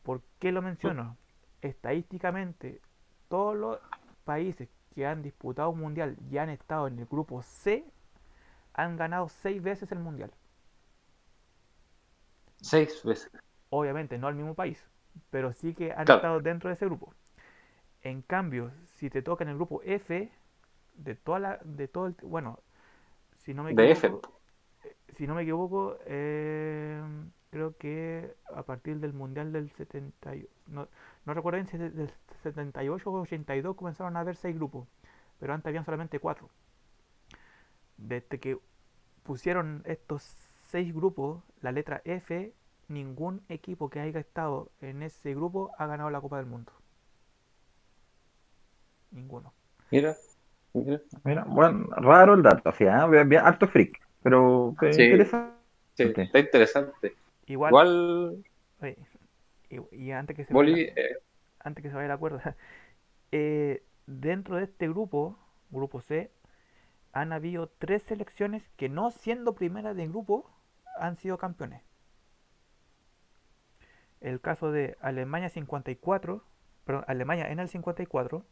¿Por qué lo menciono? Estadísticamente, todos los países que han disputado un mundial y han estado en el grupo C han ganado seis veces el mundial. Seis veces. Obviamente no al mismo país, pero sí que han Claro. estado dentro de ese grupo. En cambio, si te toca en el grupo F, de toda la, de todo el, bueno, si no me De F. equivoco, si no me equivoco, eh, creo que a partir del Mundial del 70, y- no, no recuerdo bien si es del 78 o 82 comenzaron a haber seis grupos, pero antes habían solamente cuatro. Desde que pusieron estos seis grupos, la letra F, ningún equipo que haya estado en ese grupo ha ganado la Copa del Mundo. Ninguno. Mira, mira. Mira, bueno, raro el dato, ¿ah? Bien, bien, harto freak, pero, pero Sí. interesante. Sí, está interesante. Igual, Igual, oye, y, y antes que se vaya, Bolivia, eh, antes que se vaya la cuerda, *laughs* eh, dentro de este grupo, grupo C, han habido tres selecciones que no siendo primeras de grupo han sido campeones. El caso de Alemania 54, perdón, Alemania en el 54,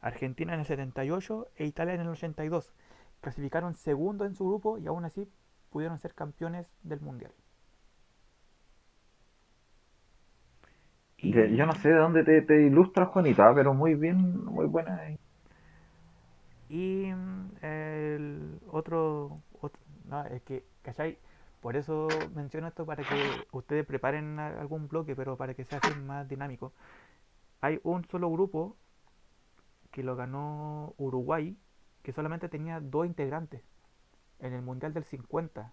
Argentina en el 78 e Italia en el 82. Clasificaron segundo en su grupo y aún así pudieron ser campeones del mundial. Yo no sé de dónde te, te ilustra Juanita, pero muy bien, muy buena. Y mm, el otro, otro- no, es que, ¿cachai? Por eso menciono esto para que ustedes preparen algún bloque, pero para que sea así más dinámico. Hay un solo grupo que lo ganó Uruguay, que solamente tenía dos integrantes en el Mundial del 50,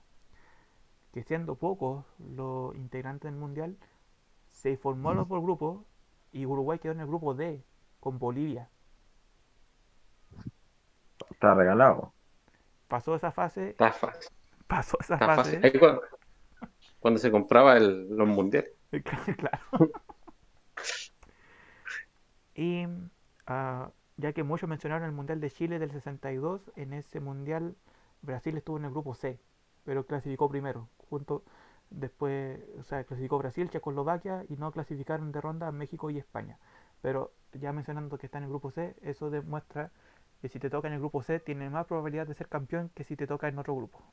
que siendo pocos los integrantes del Mundial, se formó los por grupos y Uruguay quedó en el grupo D con Bolivia. Está regalado. Pasó esa fase, está fácil. pasó esa Está fase. fácil. Ahí cuando, cuando se compraba el, los mundiales. *laughs* Claro. Y ah, ya que muchos mencionaron el Mundial de Chile del 62, en ese Mundial Brasil estuvo en el grupo C, pero clasificó primero, junto después, o sea, clasificó Brasil, Checoslovaquia y no clasificaron de ronda México y España. Pero ya mencionando que está en el grupo C, eso demuestra que si te toca en el grupo C, tiene más probabilidad de ser campeón que si te toca en otro grupo.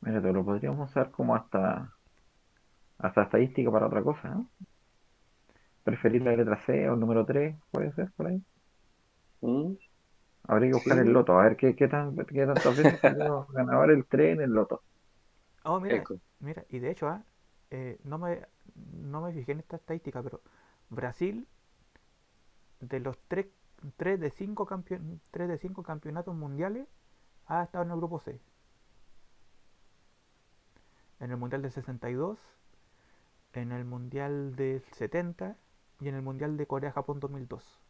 Mira, te lo podríamos usar como hasta, hasta estadística para otra cosa, ¿no? Preferir la letra C o el número 3, puede ser por ahí. Mm, Habría que buscar Sí. el loto, a ver qué, qué, tan, qué tantas veces ganador el 3 en el loto. Oh, mira, eco. mira, y de hecho, ah, eh, no me, no me fijé en esta estadística, pero Brasil, de los 3, de 5 tres de cinco campeonatos mundiales, ha estado en el grupo C. En el Mundial del 62, en el Mundial del 70 y en el Mundial de Corea-Japón 2002.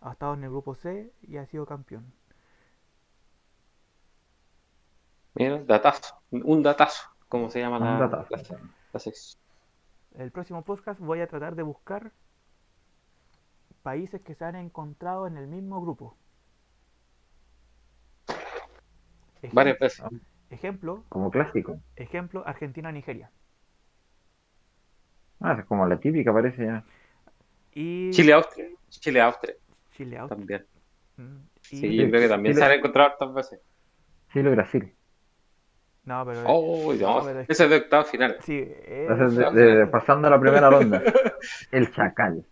Ha estado en el grupo C y ha sido campeón. Mira, datazo. Un datazo. ¿Cómo se llama la, la, la sección? El próximo podcast voy a tratar de buscar países que se han encontrado en el mismo grupo. Ejem- Varias veces. Ejemplo, Como clásico. ejemplo, Argentina-Nigeria. Ah, es como la típica, parece ya. Y Chile-Austria. Chile-Austria Chile Austria. también. Mm, Sí, yo creo que también Chile- se han encontrado hartas veces. Chile y Brasil. No, pero Oh, no, no, pero es- ese es de octavo final. sí, eh, Entonces, de- de- pasando la primera ronda. *laughs* El Chacal.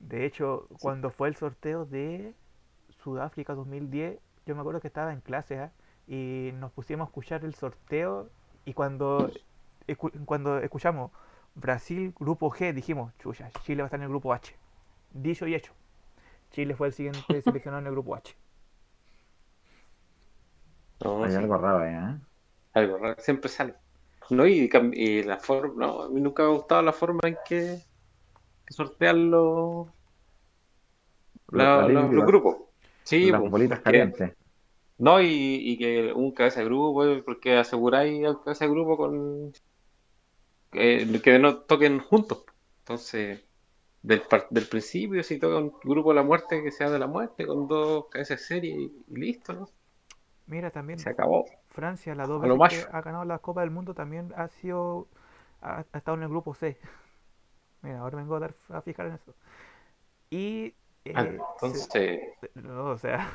de hecho, cuando fue el sorteo de Sudáfrica 2010, yo me acuerdo que estaba en clase ¿ah? y nos pusimos a escuchar el sorteo y cuando, escu- cuando escuchamos Brasil grupo G dijimos, chucha, Chile va a estar en el grupo H. Dicho y hecho. Chile fue el siguiente *laughs* seleccionado en el grupo H. No, Hay sí, algo raro ahí, ¿eh? Algo raro. Siempre sale. No, y, la forma, no, a mí nunca me ha gustado la forma en que, que sortean los, la- La los, grupos. Sí, Las pues, bolitas calientes. No, y, y que un cabeza de grupo, eh, porque aseguráis al cabeza de grupo con que, que no toquen juntos. Entonces, del, del principio, si toca un grupo de la muerte, que sea de la muerte, con dos cabezas de serie y, y listo, ¿no? Mira también, Se acabó. Francia, las dos veces que ha ganado la Copa del Mundo, también ha sido, ha, ha estado en el grupo C. *laughs* Mira, ahora vengo a, dar, a fijar en eso. Y, eh, Ah, se- Entonces, no, o sea,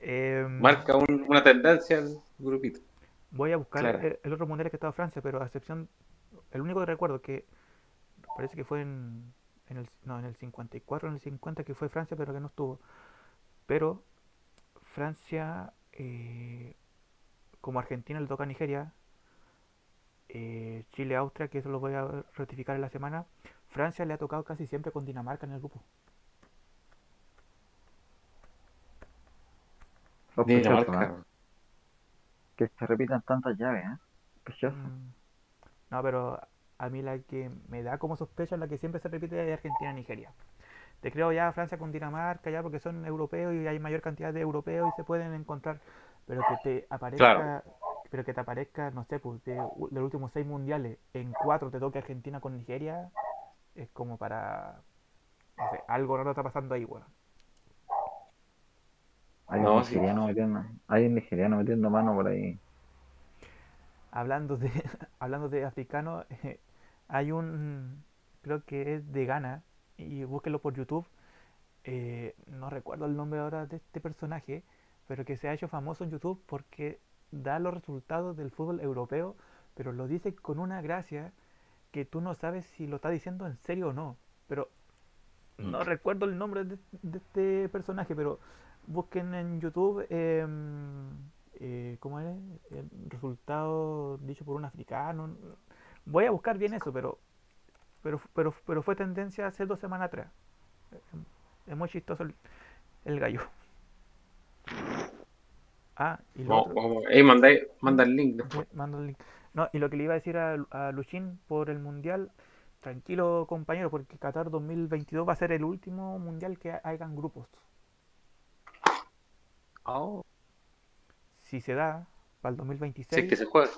em, marca un- una tendencia el grupito. voy a buscar el otro mundial que estaba Francia, pero a excepción, el único que recuerdo que parece que fue en, en el, no, en el 54, en el 50 que fue Francia, pero que no estuvo. Pero Francia, eh, como Argentina le toca a Nigeria, eh, Chile, Austria, que eso lo voy a ratificar en la semana, Francia le ha tocado casi siempre con Dinamarca en el grupo. Sospechoso, ¿eh? Dinamarca. Que se repitan tantas llaves, ¿eh? Mm, No, pero a mí la que me da como sospecha, la que siempre se repite es Argentina-Nigeria. Te creo ya Francia con Dinamarca, ya porque son europeos y hay mayor cantidad de europeos y se pueden encontrar, pero que te aparezca, Claro. pero que te aparezca, no sé, pues de, de los últimos seis mundiales, en cuatro te toque Argentina con Nigeria, es como para, no sé, algo raro está pasando ahí, weón. Hay No, un sí. nigeriano metiendo, hay un nigeriano metiendo mano por ahí. Hablando de, *laughs* hablando de africano, *laughs* hay un, creo que es de Ghana, y búsquenlo por YouTube. eh, no recuerdo el nombre ahora de este personaje, pero que se ha hecho famoso en YouTube porque da los resultados del fútbol europeo, pero lo dice con una gracia que tú no sabes si lo está diciendo en serio o no. Pero no recuerdo el nombre de, de este personaje, pero busquen en YouTube em, eh, ¿cómo es? El resultado dicho por un africano. Voy a buscar bien eso, pero pero, pero, pero fue tendencia hace dos semanas atrás. Es muy chistoso el, el gallo. Ah, y lo otro- manda, manda el link después. Sí, mando el link. No, y lo que le iba a decir a, a Luchín por el mundial, tranquilo compañero, porque Qatar 2022 va a ser el último mundial que hagan grupos. Oh, Si se da para el sí, 2026, que se juega.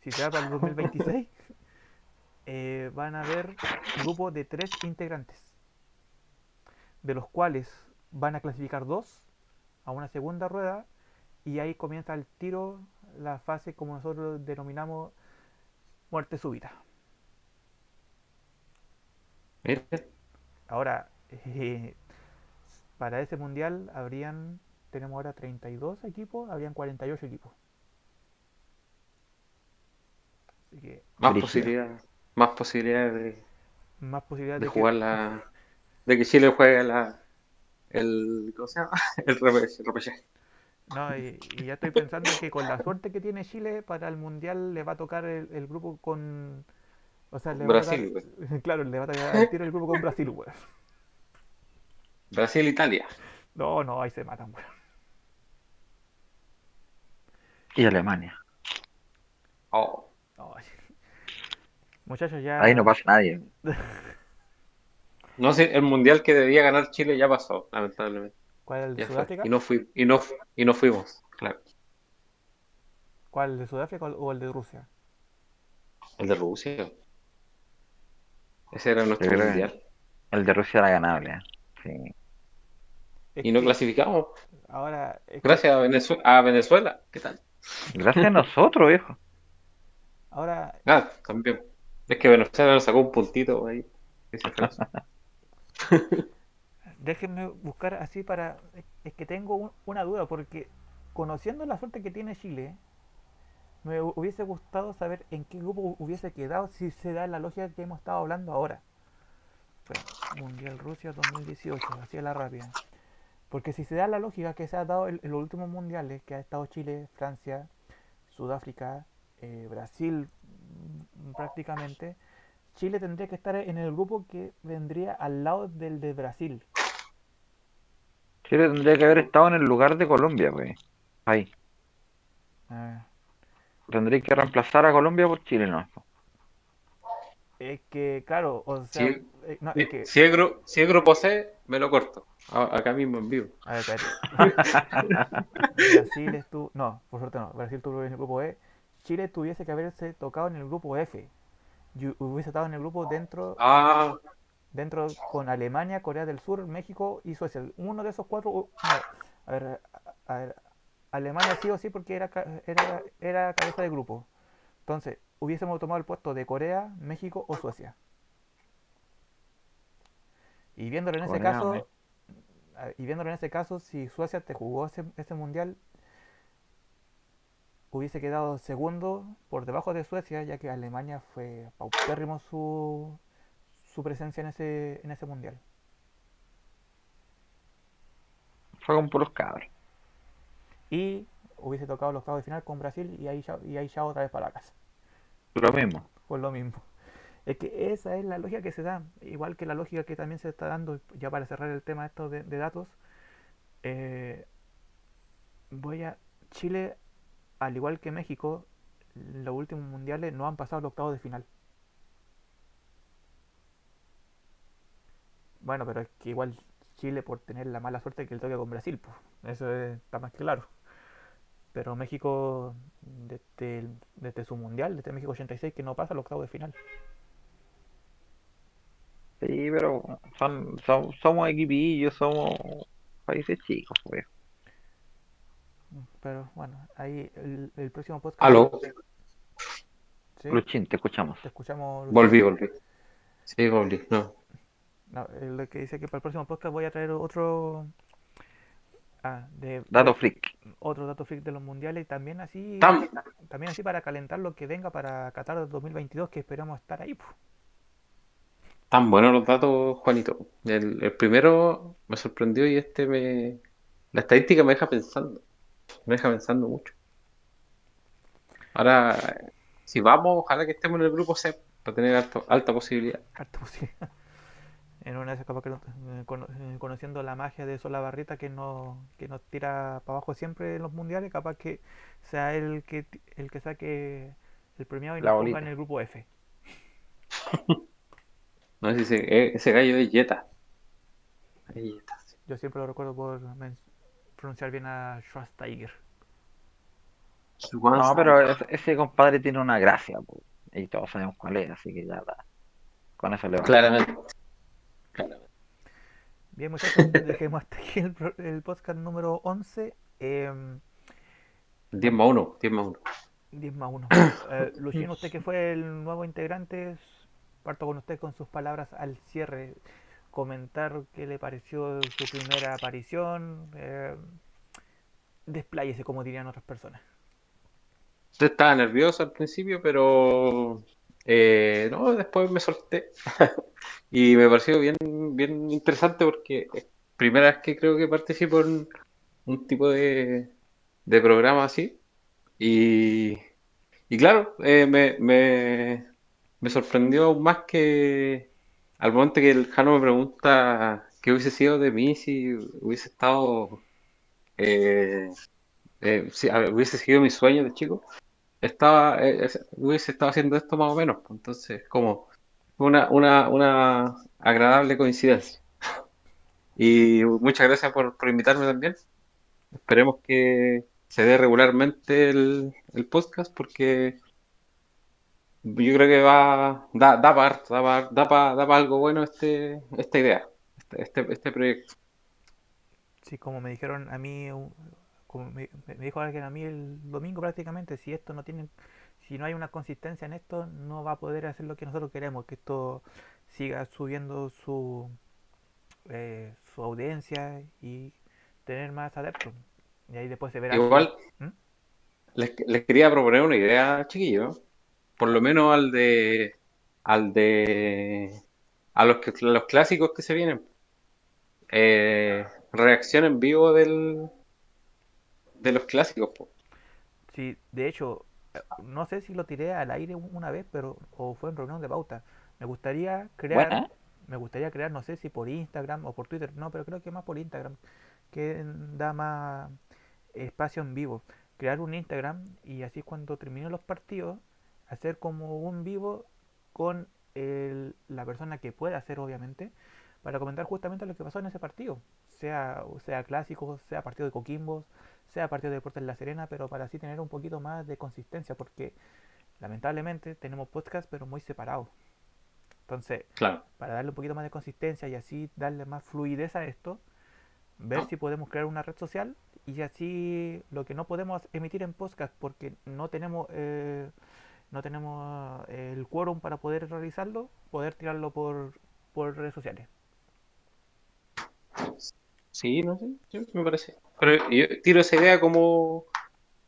si se da para el 2026, eh, van a haber grupos de tres integrantes. de los cuales van a clasificar dos a una segunda rueda y ahí comienza el tiro la fase como nosotros denominamos muerte súbita. Ahora, eh, *laughs* para ese mundial habrían, tenemos ahora 32 equipos, habrían 48 equipos. Así que más posibilidades, más posibilidades de, más posibilidades de de jugar la, de que Chile juegue la, el, ¿cómo se llama? *laughs* El repe- el repechaje. que... No, y, y ya estoy pensando que con la suerte que tiene Chile para el mundial le va a tocar el, el grupo con... O sea, le va a Brasil, tocar- *laughs* Claro, le va a tocar tiro el grupo con Brasil, weón. Brasil, Italia. No, no, ahí se matan, weón. Y Alemania. Oh, Ay. Muchachos, ya... Ahí no pasa nadie. *laughs* no sé, el mundial que debía ganar Chile ya pasó, lamentablemente. ¿Cuál es el de Ya fue. Sudáfrica? Y no fui, y no, y no fuimos, claro. ¿Cuál, el de Sudáfrica o el de Rusia? El de Rusia. Ese era nuestro que- mundial. El de Rusia era ganable. ¿eh? Sí. Es Y no que clasificamos. ahora... es que Gracias a Venezuela. A Venezuela. ¿Qué tal? Gracias a nosotros, viejo. ahora Ah, también. Es que Venezuela nos sacó un puntito ahí. *laughs* Déjenme buscar así para... Es que tengo un- una duda, porque conociendo la suerte que tiene Chile, me hu- hubiese gustado saber en qué grupo hubiese quedado si se da la lógica que hemos estado hablando ahora. Espera, Mundial Rusia 2018, así a la rápida. Porque si se da la lógica que se ha dado en, los últimos mundiales, que ha estado Chile, Francia, Sudáfrica, eh, Brasil prácticamente, Chile tendría que estar en el grupo que vendría al lado del de Brasil. Chile tendría que haber estado en el lugar de Colombia, pues. Ahí. Ah, Tendría que reemplazar a Colombia por Chile, ¿no? es que, claro, o sea, Sí. eh, no, es que, Si es, gru- si es grupo C, me lo corto. A- acá mismo en vivo. a ver. *laughs* Brasil estuvo, no, por suerte no, Brasil estuvo en el grupo E, Chile tuviese que haberse tocado en el grupo F, y hubiese estado en el grupo dentro, Ah, dentro con Alemania, Corea del Sur, México y Suecia. Uno de esos cuatro, a ver, a, ver, Alemania sí o sí porque era, ca- era, era cabeza de grupo. Entonces, hubiésemos tomado el puesto de Corea, México o Suecia. Y viéndolo en ese caso, Me- y viéndolo en ese caso, si Suecia te jugó ese, ese mundial, hubiese quedado segundo por debajo de Suecia, ya que Alemania fue paupérrimo su, su presencia en ese, en ese mundial. Fue con puros cabros. Y hubiese tocado los octavos de final con Brasil y ahí ya, y ahí ya otra vez para la casa. Lo mismo. Por lo mismo. Es que esa es la lógica que se da, igual que la lógica que también se está dando, ya para cerrar el tema esto de, de datos, eh, voy a Chile, al igual que México, los últimos mundiales no han pasado los octavos de final. Bueno, pero es que igual Chile por tener la mala suerte que le toque con Brasil, pues, eso es- está más claro. Pero México, desde, desde su mundial, desde México 86, que no pasa los octavos de final. Sí, pero son, son- somos equipillos, somos países chicos, pues. Pero bueno, ahí el, el próximo podcast. aló. ¿Sí? Luchín, te escuchamos. Te escuchamos. Volví, volví. Sí, volví. No. No, lo que dice que para el próximo podcast voy a traer otro. Ah, de Dato freak. otro dato freak de los mundiales y también así Tam- también así para calentar lo que venga para Qatar 2022 que esperamos estar ahí pues. Tan buenos los datos, Juanito. El, el primero me sorprendió y este me... La estadística me deja pensando. Me deja pensando mucho. Ahora, si vamos, ojalá que estemos en el grupo C para tener alto- alta posibilidad. Harta posibilidad. *laughs* En una de esas capaz que no- eh, cono- eh, conociendo la magia de Solabarrita que nos, que nos tira para abajo siempre en los mundiales, capaz que sea el que el que saque el premiado y La nos bolita. ponga en el grupo F. *laughs* No sé si ese, ese gallo es Jetta. Es Jetta, sí. Yo siempre lo recuerdo por men- pronunciar bien a Schwarzenegger. No, pero ese, ese compadre tiene una gracia, pues. Y todos sabemos cuál es, así que ya está. Con eso le va. Claramente. Claramente. Bien, muchachos, *laughs* dejemos hasta aquí el, pro- el podcast número 11. Eh, 10 más 1, 10 más 1. 10 más 1. *coughs* Eh, Luchín, usted que fue el nuevo integrante, parto con usted con sus palabras al cierre. Comentar qué le pareció su primera aparición. Eh, despláyese, como dirían otras personas. Usted estaba nervioso al principio, pero eh, no, después me solté. *laughs* Y me pareció bien, bien interesante porque es primera vez que creo que participo en un tipo de, de programa así. Y, y claro, eh, me, me, me sorprendió aún más que al momento que el Jano me pregunta qué hubiese sido de mí si hubiese estado, eh, eh, si hubiese seguido mis sueños de chico estaba, eh, es- hubiese estado haciendo esto más o menos. pues, Entonces, como una, una, una agradable coincidencia. *laughs* Y muchas gracias por, por invitarme también. Esperemos que se dé regularmente el, el podcast porque yo creo que va, da, da para da para da pa- da pa algo bueno este, esta idea, este, este, este proyecto. Sí, como me dijeron a mí, como me, me dijo alguien a mí el domingo prácticamente, si esto no tiene, si no hay una consistencia en esto, no va a poder hacer lo que nosotros queremos, que esto siga subiendo su, eh, su audiencia y tener más adeptos. Y ahí después se verá Igual ¿Mm? les, les quería proponer una idea, chiquillos. Por lo menos al de, al de, a los, que, los clásicos que se vienen. Eh, reacción en vivo del, de los clásicos. po. Sí, de hecho, eh, no sé si lo tiré al aire un- una vez, pero o fue en reunión de pauta. Me gustaría crear, Buena. me gustaría crear, no sé si por Instagram o por Twitter, no, pero creo que más por Instagram, que da más espacio en vivo. Crear un Instagram y así cuando terminen los partidos, hacer como un vivo con el- la persona que pueda hacer, obviamente, para comentar justamente lo que pasó en ese partido. Sea, sea clásico, sea partido de Coquimbo, sea partido de Deportes La Serena, pero para así tener un poquito más de consistencia, porque lamentablemente tenemos podcast, pero muy separados. Entonces, Claro. para darle un poquito más de consistencia y así darle más fluidez a esto, ver Ah. si podemos crear una red social y así lo que no podemos emitir en podcast porque no tenemos eh, no tenemos eh, el quórum para poder realizarlo, poder tirarlo por, por redes sociales. Sí, no sé, sí, me parece. Pero yo tiro esa idea como,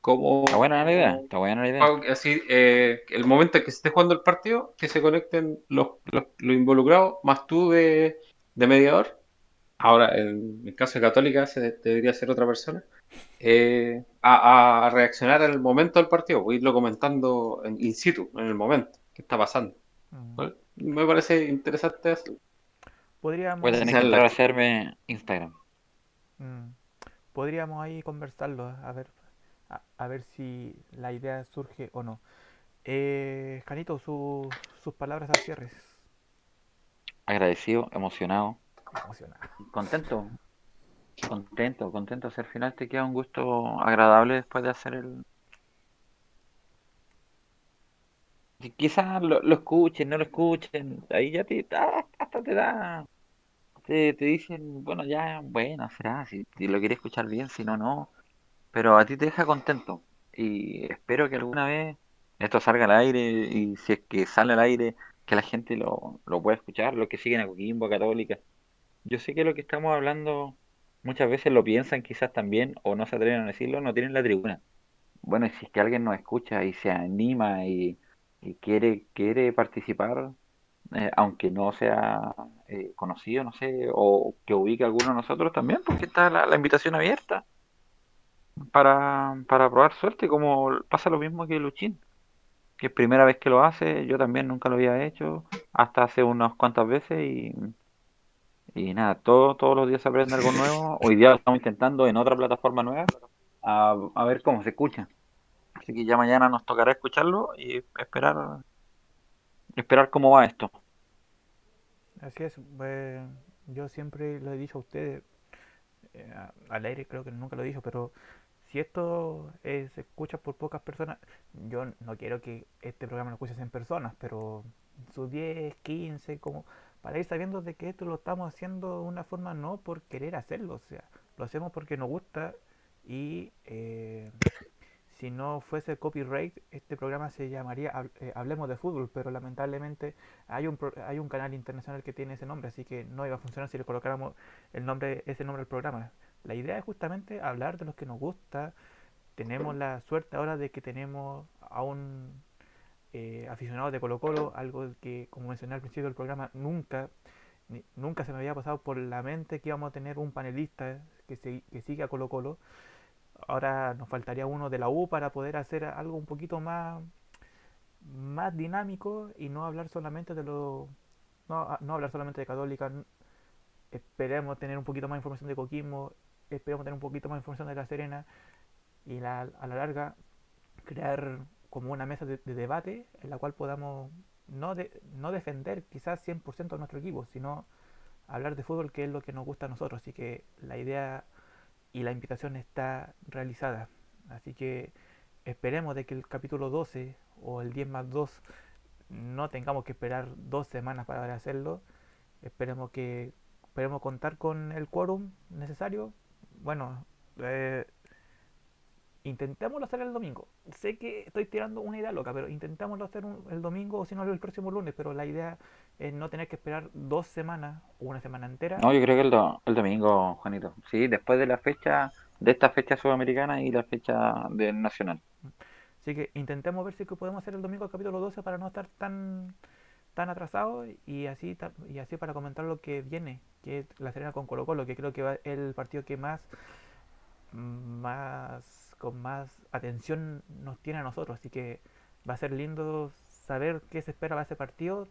como Está buena la idea. Está buena la idea. Así, eh, el momento en que se esté jugando el partido, que se conecten los, los, los involucrados, más tú de, de mediador. Ahora, en el caso de Católica, se de- debería ser otra persona. Eh, a, a reaccionar en el momento del partido, o irlo comentando en, in situ, en el momento, qué está pasando. Mm. ¿vale? Me parece interesante eso. Podríamos, Voy a tener que a hacerme Instagram. mm, podríamos ahí conversarlo, a ver, a, a ver si la idea surge o no. Eh, Janito, su- sus palabras al cierre. Agradecido, emocionado, Emocionado. contento. Contento, contento. Hacer final te queda un gusto agradable después de hacer el. Y Quizás lo, lo escuchen, no lo escuchen. Ahí ya te. ah, Hasta te da. Te, te dicen, bueno, ya, bueno, será. Si, si lo quieres escuchar bien, si no, no. Pero a ti te deja contento. Y espero que alguna vez esto salga al aire. Y si es que sale al aire, que la gente lo, lo pueda escuchar. Los que siguen a Coquimbo, Católica. Yo sé que lo que estamos hablando muchas veces lo piensan quizás también o no se atreven a decirlo, no tienen la tribuna. Bueno, si es que alguien nos escucha y se anima y, y quiere, quiere participar, eh, aunque no sea eh, conocido, no sé, o que ubique a alguno de nosotros también, porque está la, la invitación abierta para, para probar suerte, como pasa lo mismo que Luchín, que es primera vez que lo hace, yo también nunca lo había hecho, hasta hace unas cuantas veces y... Y nada, todo, todos los días se aprende algo *laughs* nuevo. Hoy día lo estamos intentando en otra plataforma nueva a, a ver cómo se escucha. Así que ya mañana nos tocará escucharlo y esperar esperar cómo va esto. Así es, eh, yo siempre lo he dicho a ustedes, eh, a- al aire creo que nunca lo he dicho, pero si esto eh, se escucha por pocas personas, yo no quiero que este programa lo escuchen en personas, pero sus 10, 15, como para ir sabiendo de que esto lo estamos haciendo de una forma no por querer hacerlo, o sea, lo hacemos porque nos gusta y eh, si no fuese copyright, este programa se llamaría eh, Hablemos de Fútbol, pero lamentablemente hay un, hay un canal internacional que tiene ese nombre, así que no iba a funcionar si le colocáramos el nombre, ese nombre al programa. La idea es justamente hablar de los que nos gusta. Tenemos la suerte ahora de que tenemos a un eh, aficionado de Colo Colo, algo que, como mencioné al principio del programa, nunca, nunca se me había pasado por la mente que íbamos a tener un panelista que, se, que sigue a Colo Colo Ahora nos faltaría uno de la U para poder hacer algo un poquito más, más dinámico y no hablar solamente de lo. No, no hablar solamente de Católica. Esperemos tener un poquito más de información de Coquismo. Esperemos tener un poquito más de información de La Serena. Y a la larga crear como una mesa de, debate en la cual podamos no, de, no defender quizás 100% de nuestro equipo, sino hablar de fútbol que es lo que nos gusta a nosotros. Así que la idea y la invitación está realizada. Así que esperemos de que el capítulo 12 o el 10 más 2 no tengamos que esperar dos semanas para hacerlo. Esperemos que esperemos contar con el quórum necesario. Bueno, eh, intentémoslo hacer el domingo. Sé que estoy tirando una idea loca, pero intentémoslo hacer el domingo o si no el próximo lunes. Pero la idea es no tener que esperar dos semanas o una semana entera. No, yo creo que el, el domingo, Juanito. Sí, después de la fecha, de esta fecha sudamericana y la fecha del nacional. Así que intentemos ver si podemos hacer el domingo el capítulo 12 para no estar tan tan atrasados y así y así para comentar lo que viene, que es la Serena con Colo Colo, que creo que es el partido que más más con más atención nos tiene a nosotros. Así que va a ser lindo saber qué se espera para ese partido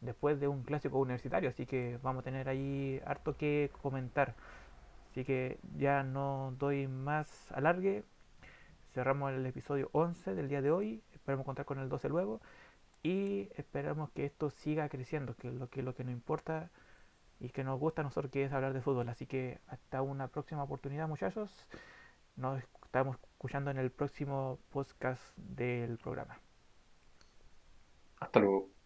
después de un clásico universitario. Así que vamos a tener ahí harto que comentar. Así que ya no doy más alargue. Cerramos el episodio 11 del día de hoy. Esperamos contar con el 12 luego. Y esperamos que esto siga creciendo, que lo que, lo que nos importa y que nos gusta a nosotros que es hablar de fútbol. Así que hasta una próxima oportunidad muchachos. Nos estamos escuchando en el próximo podcast del programa. Hasta luego.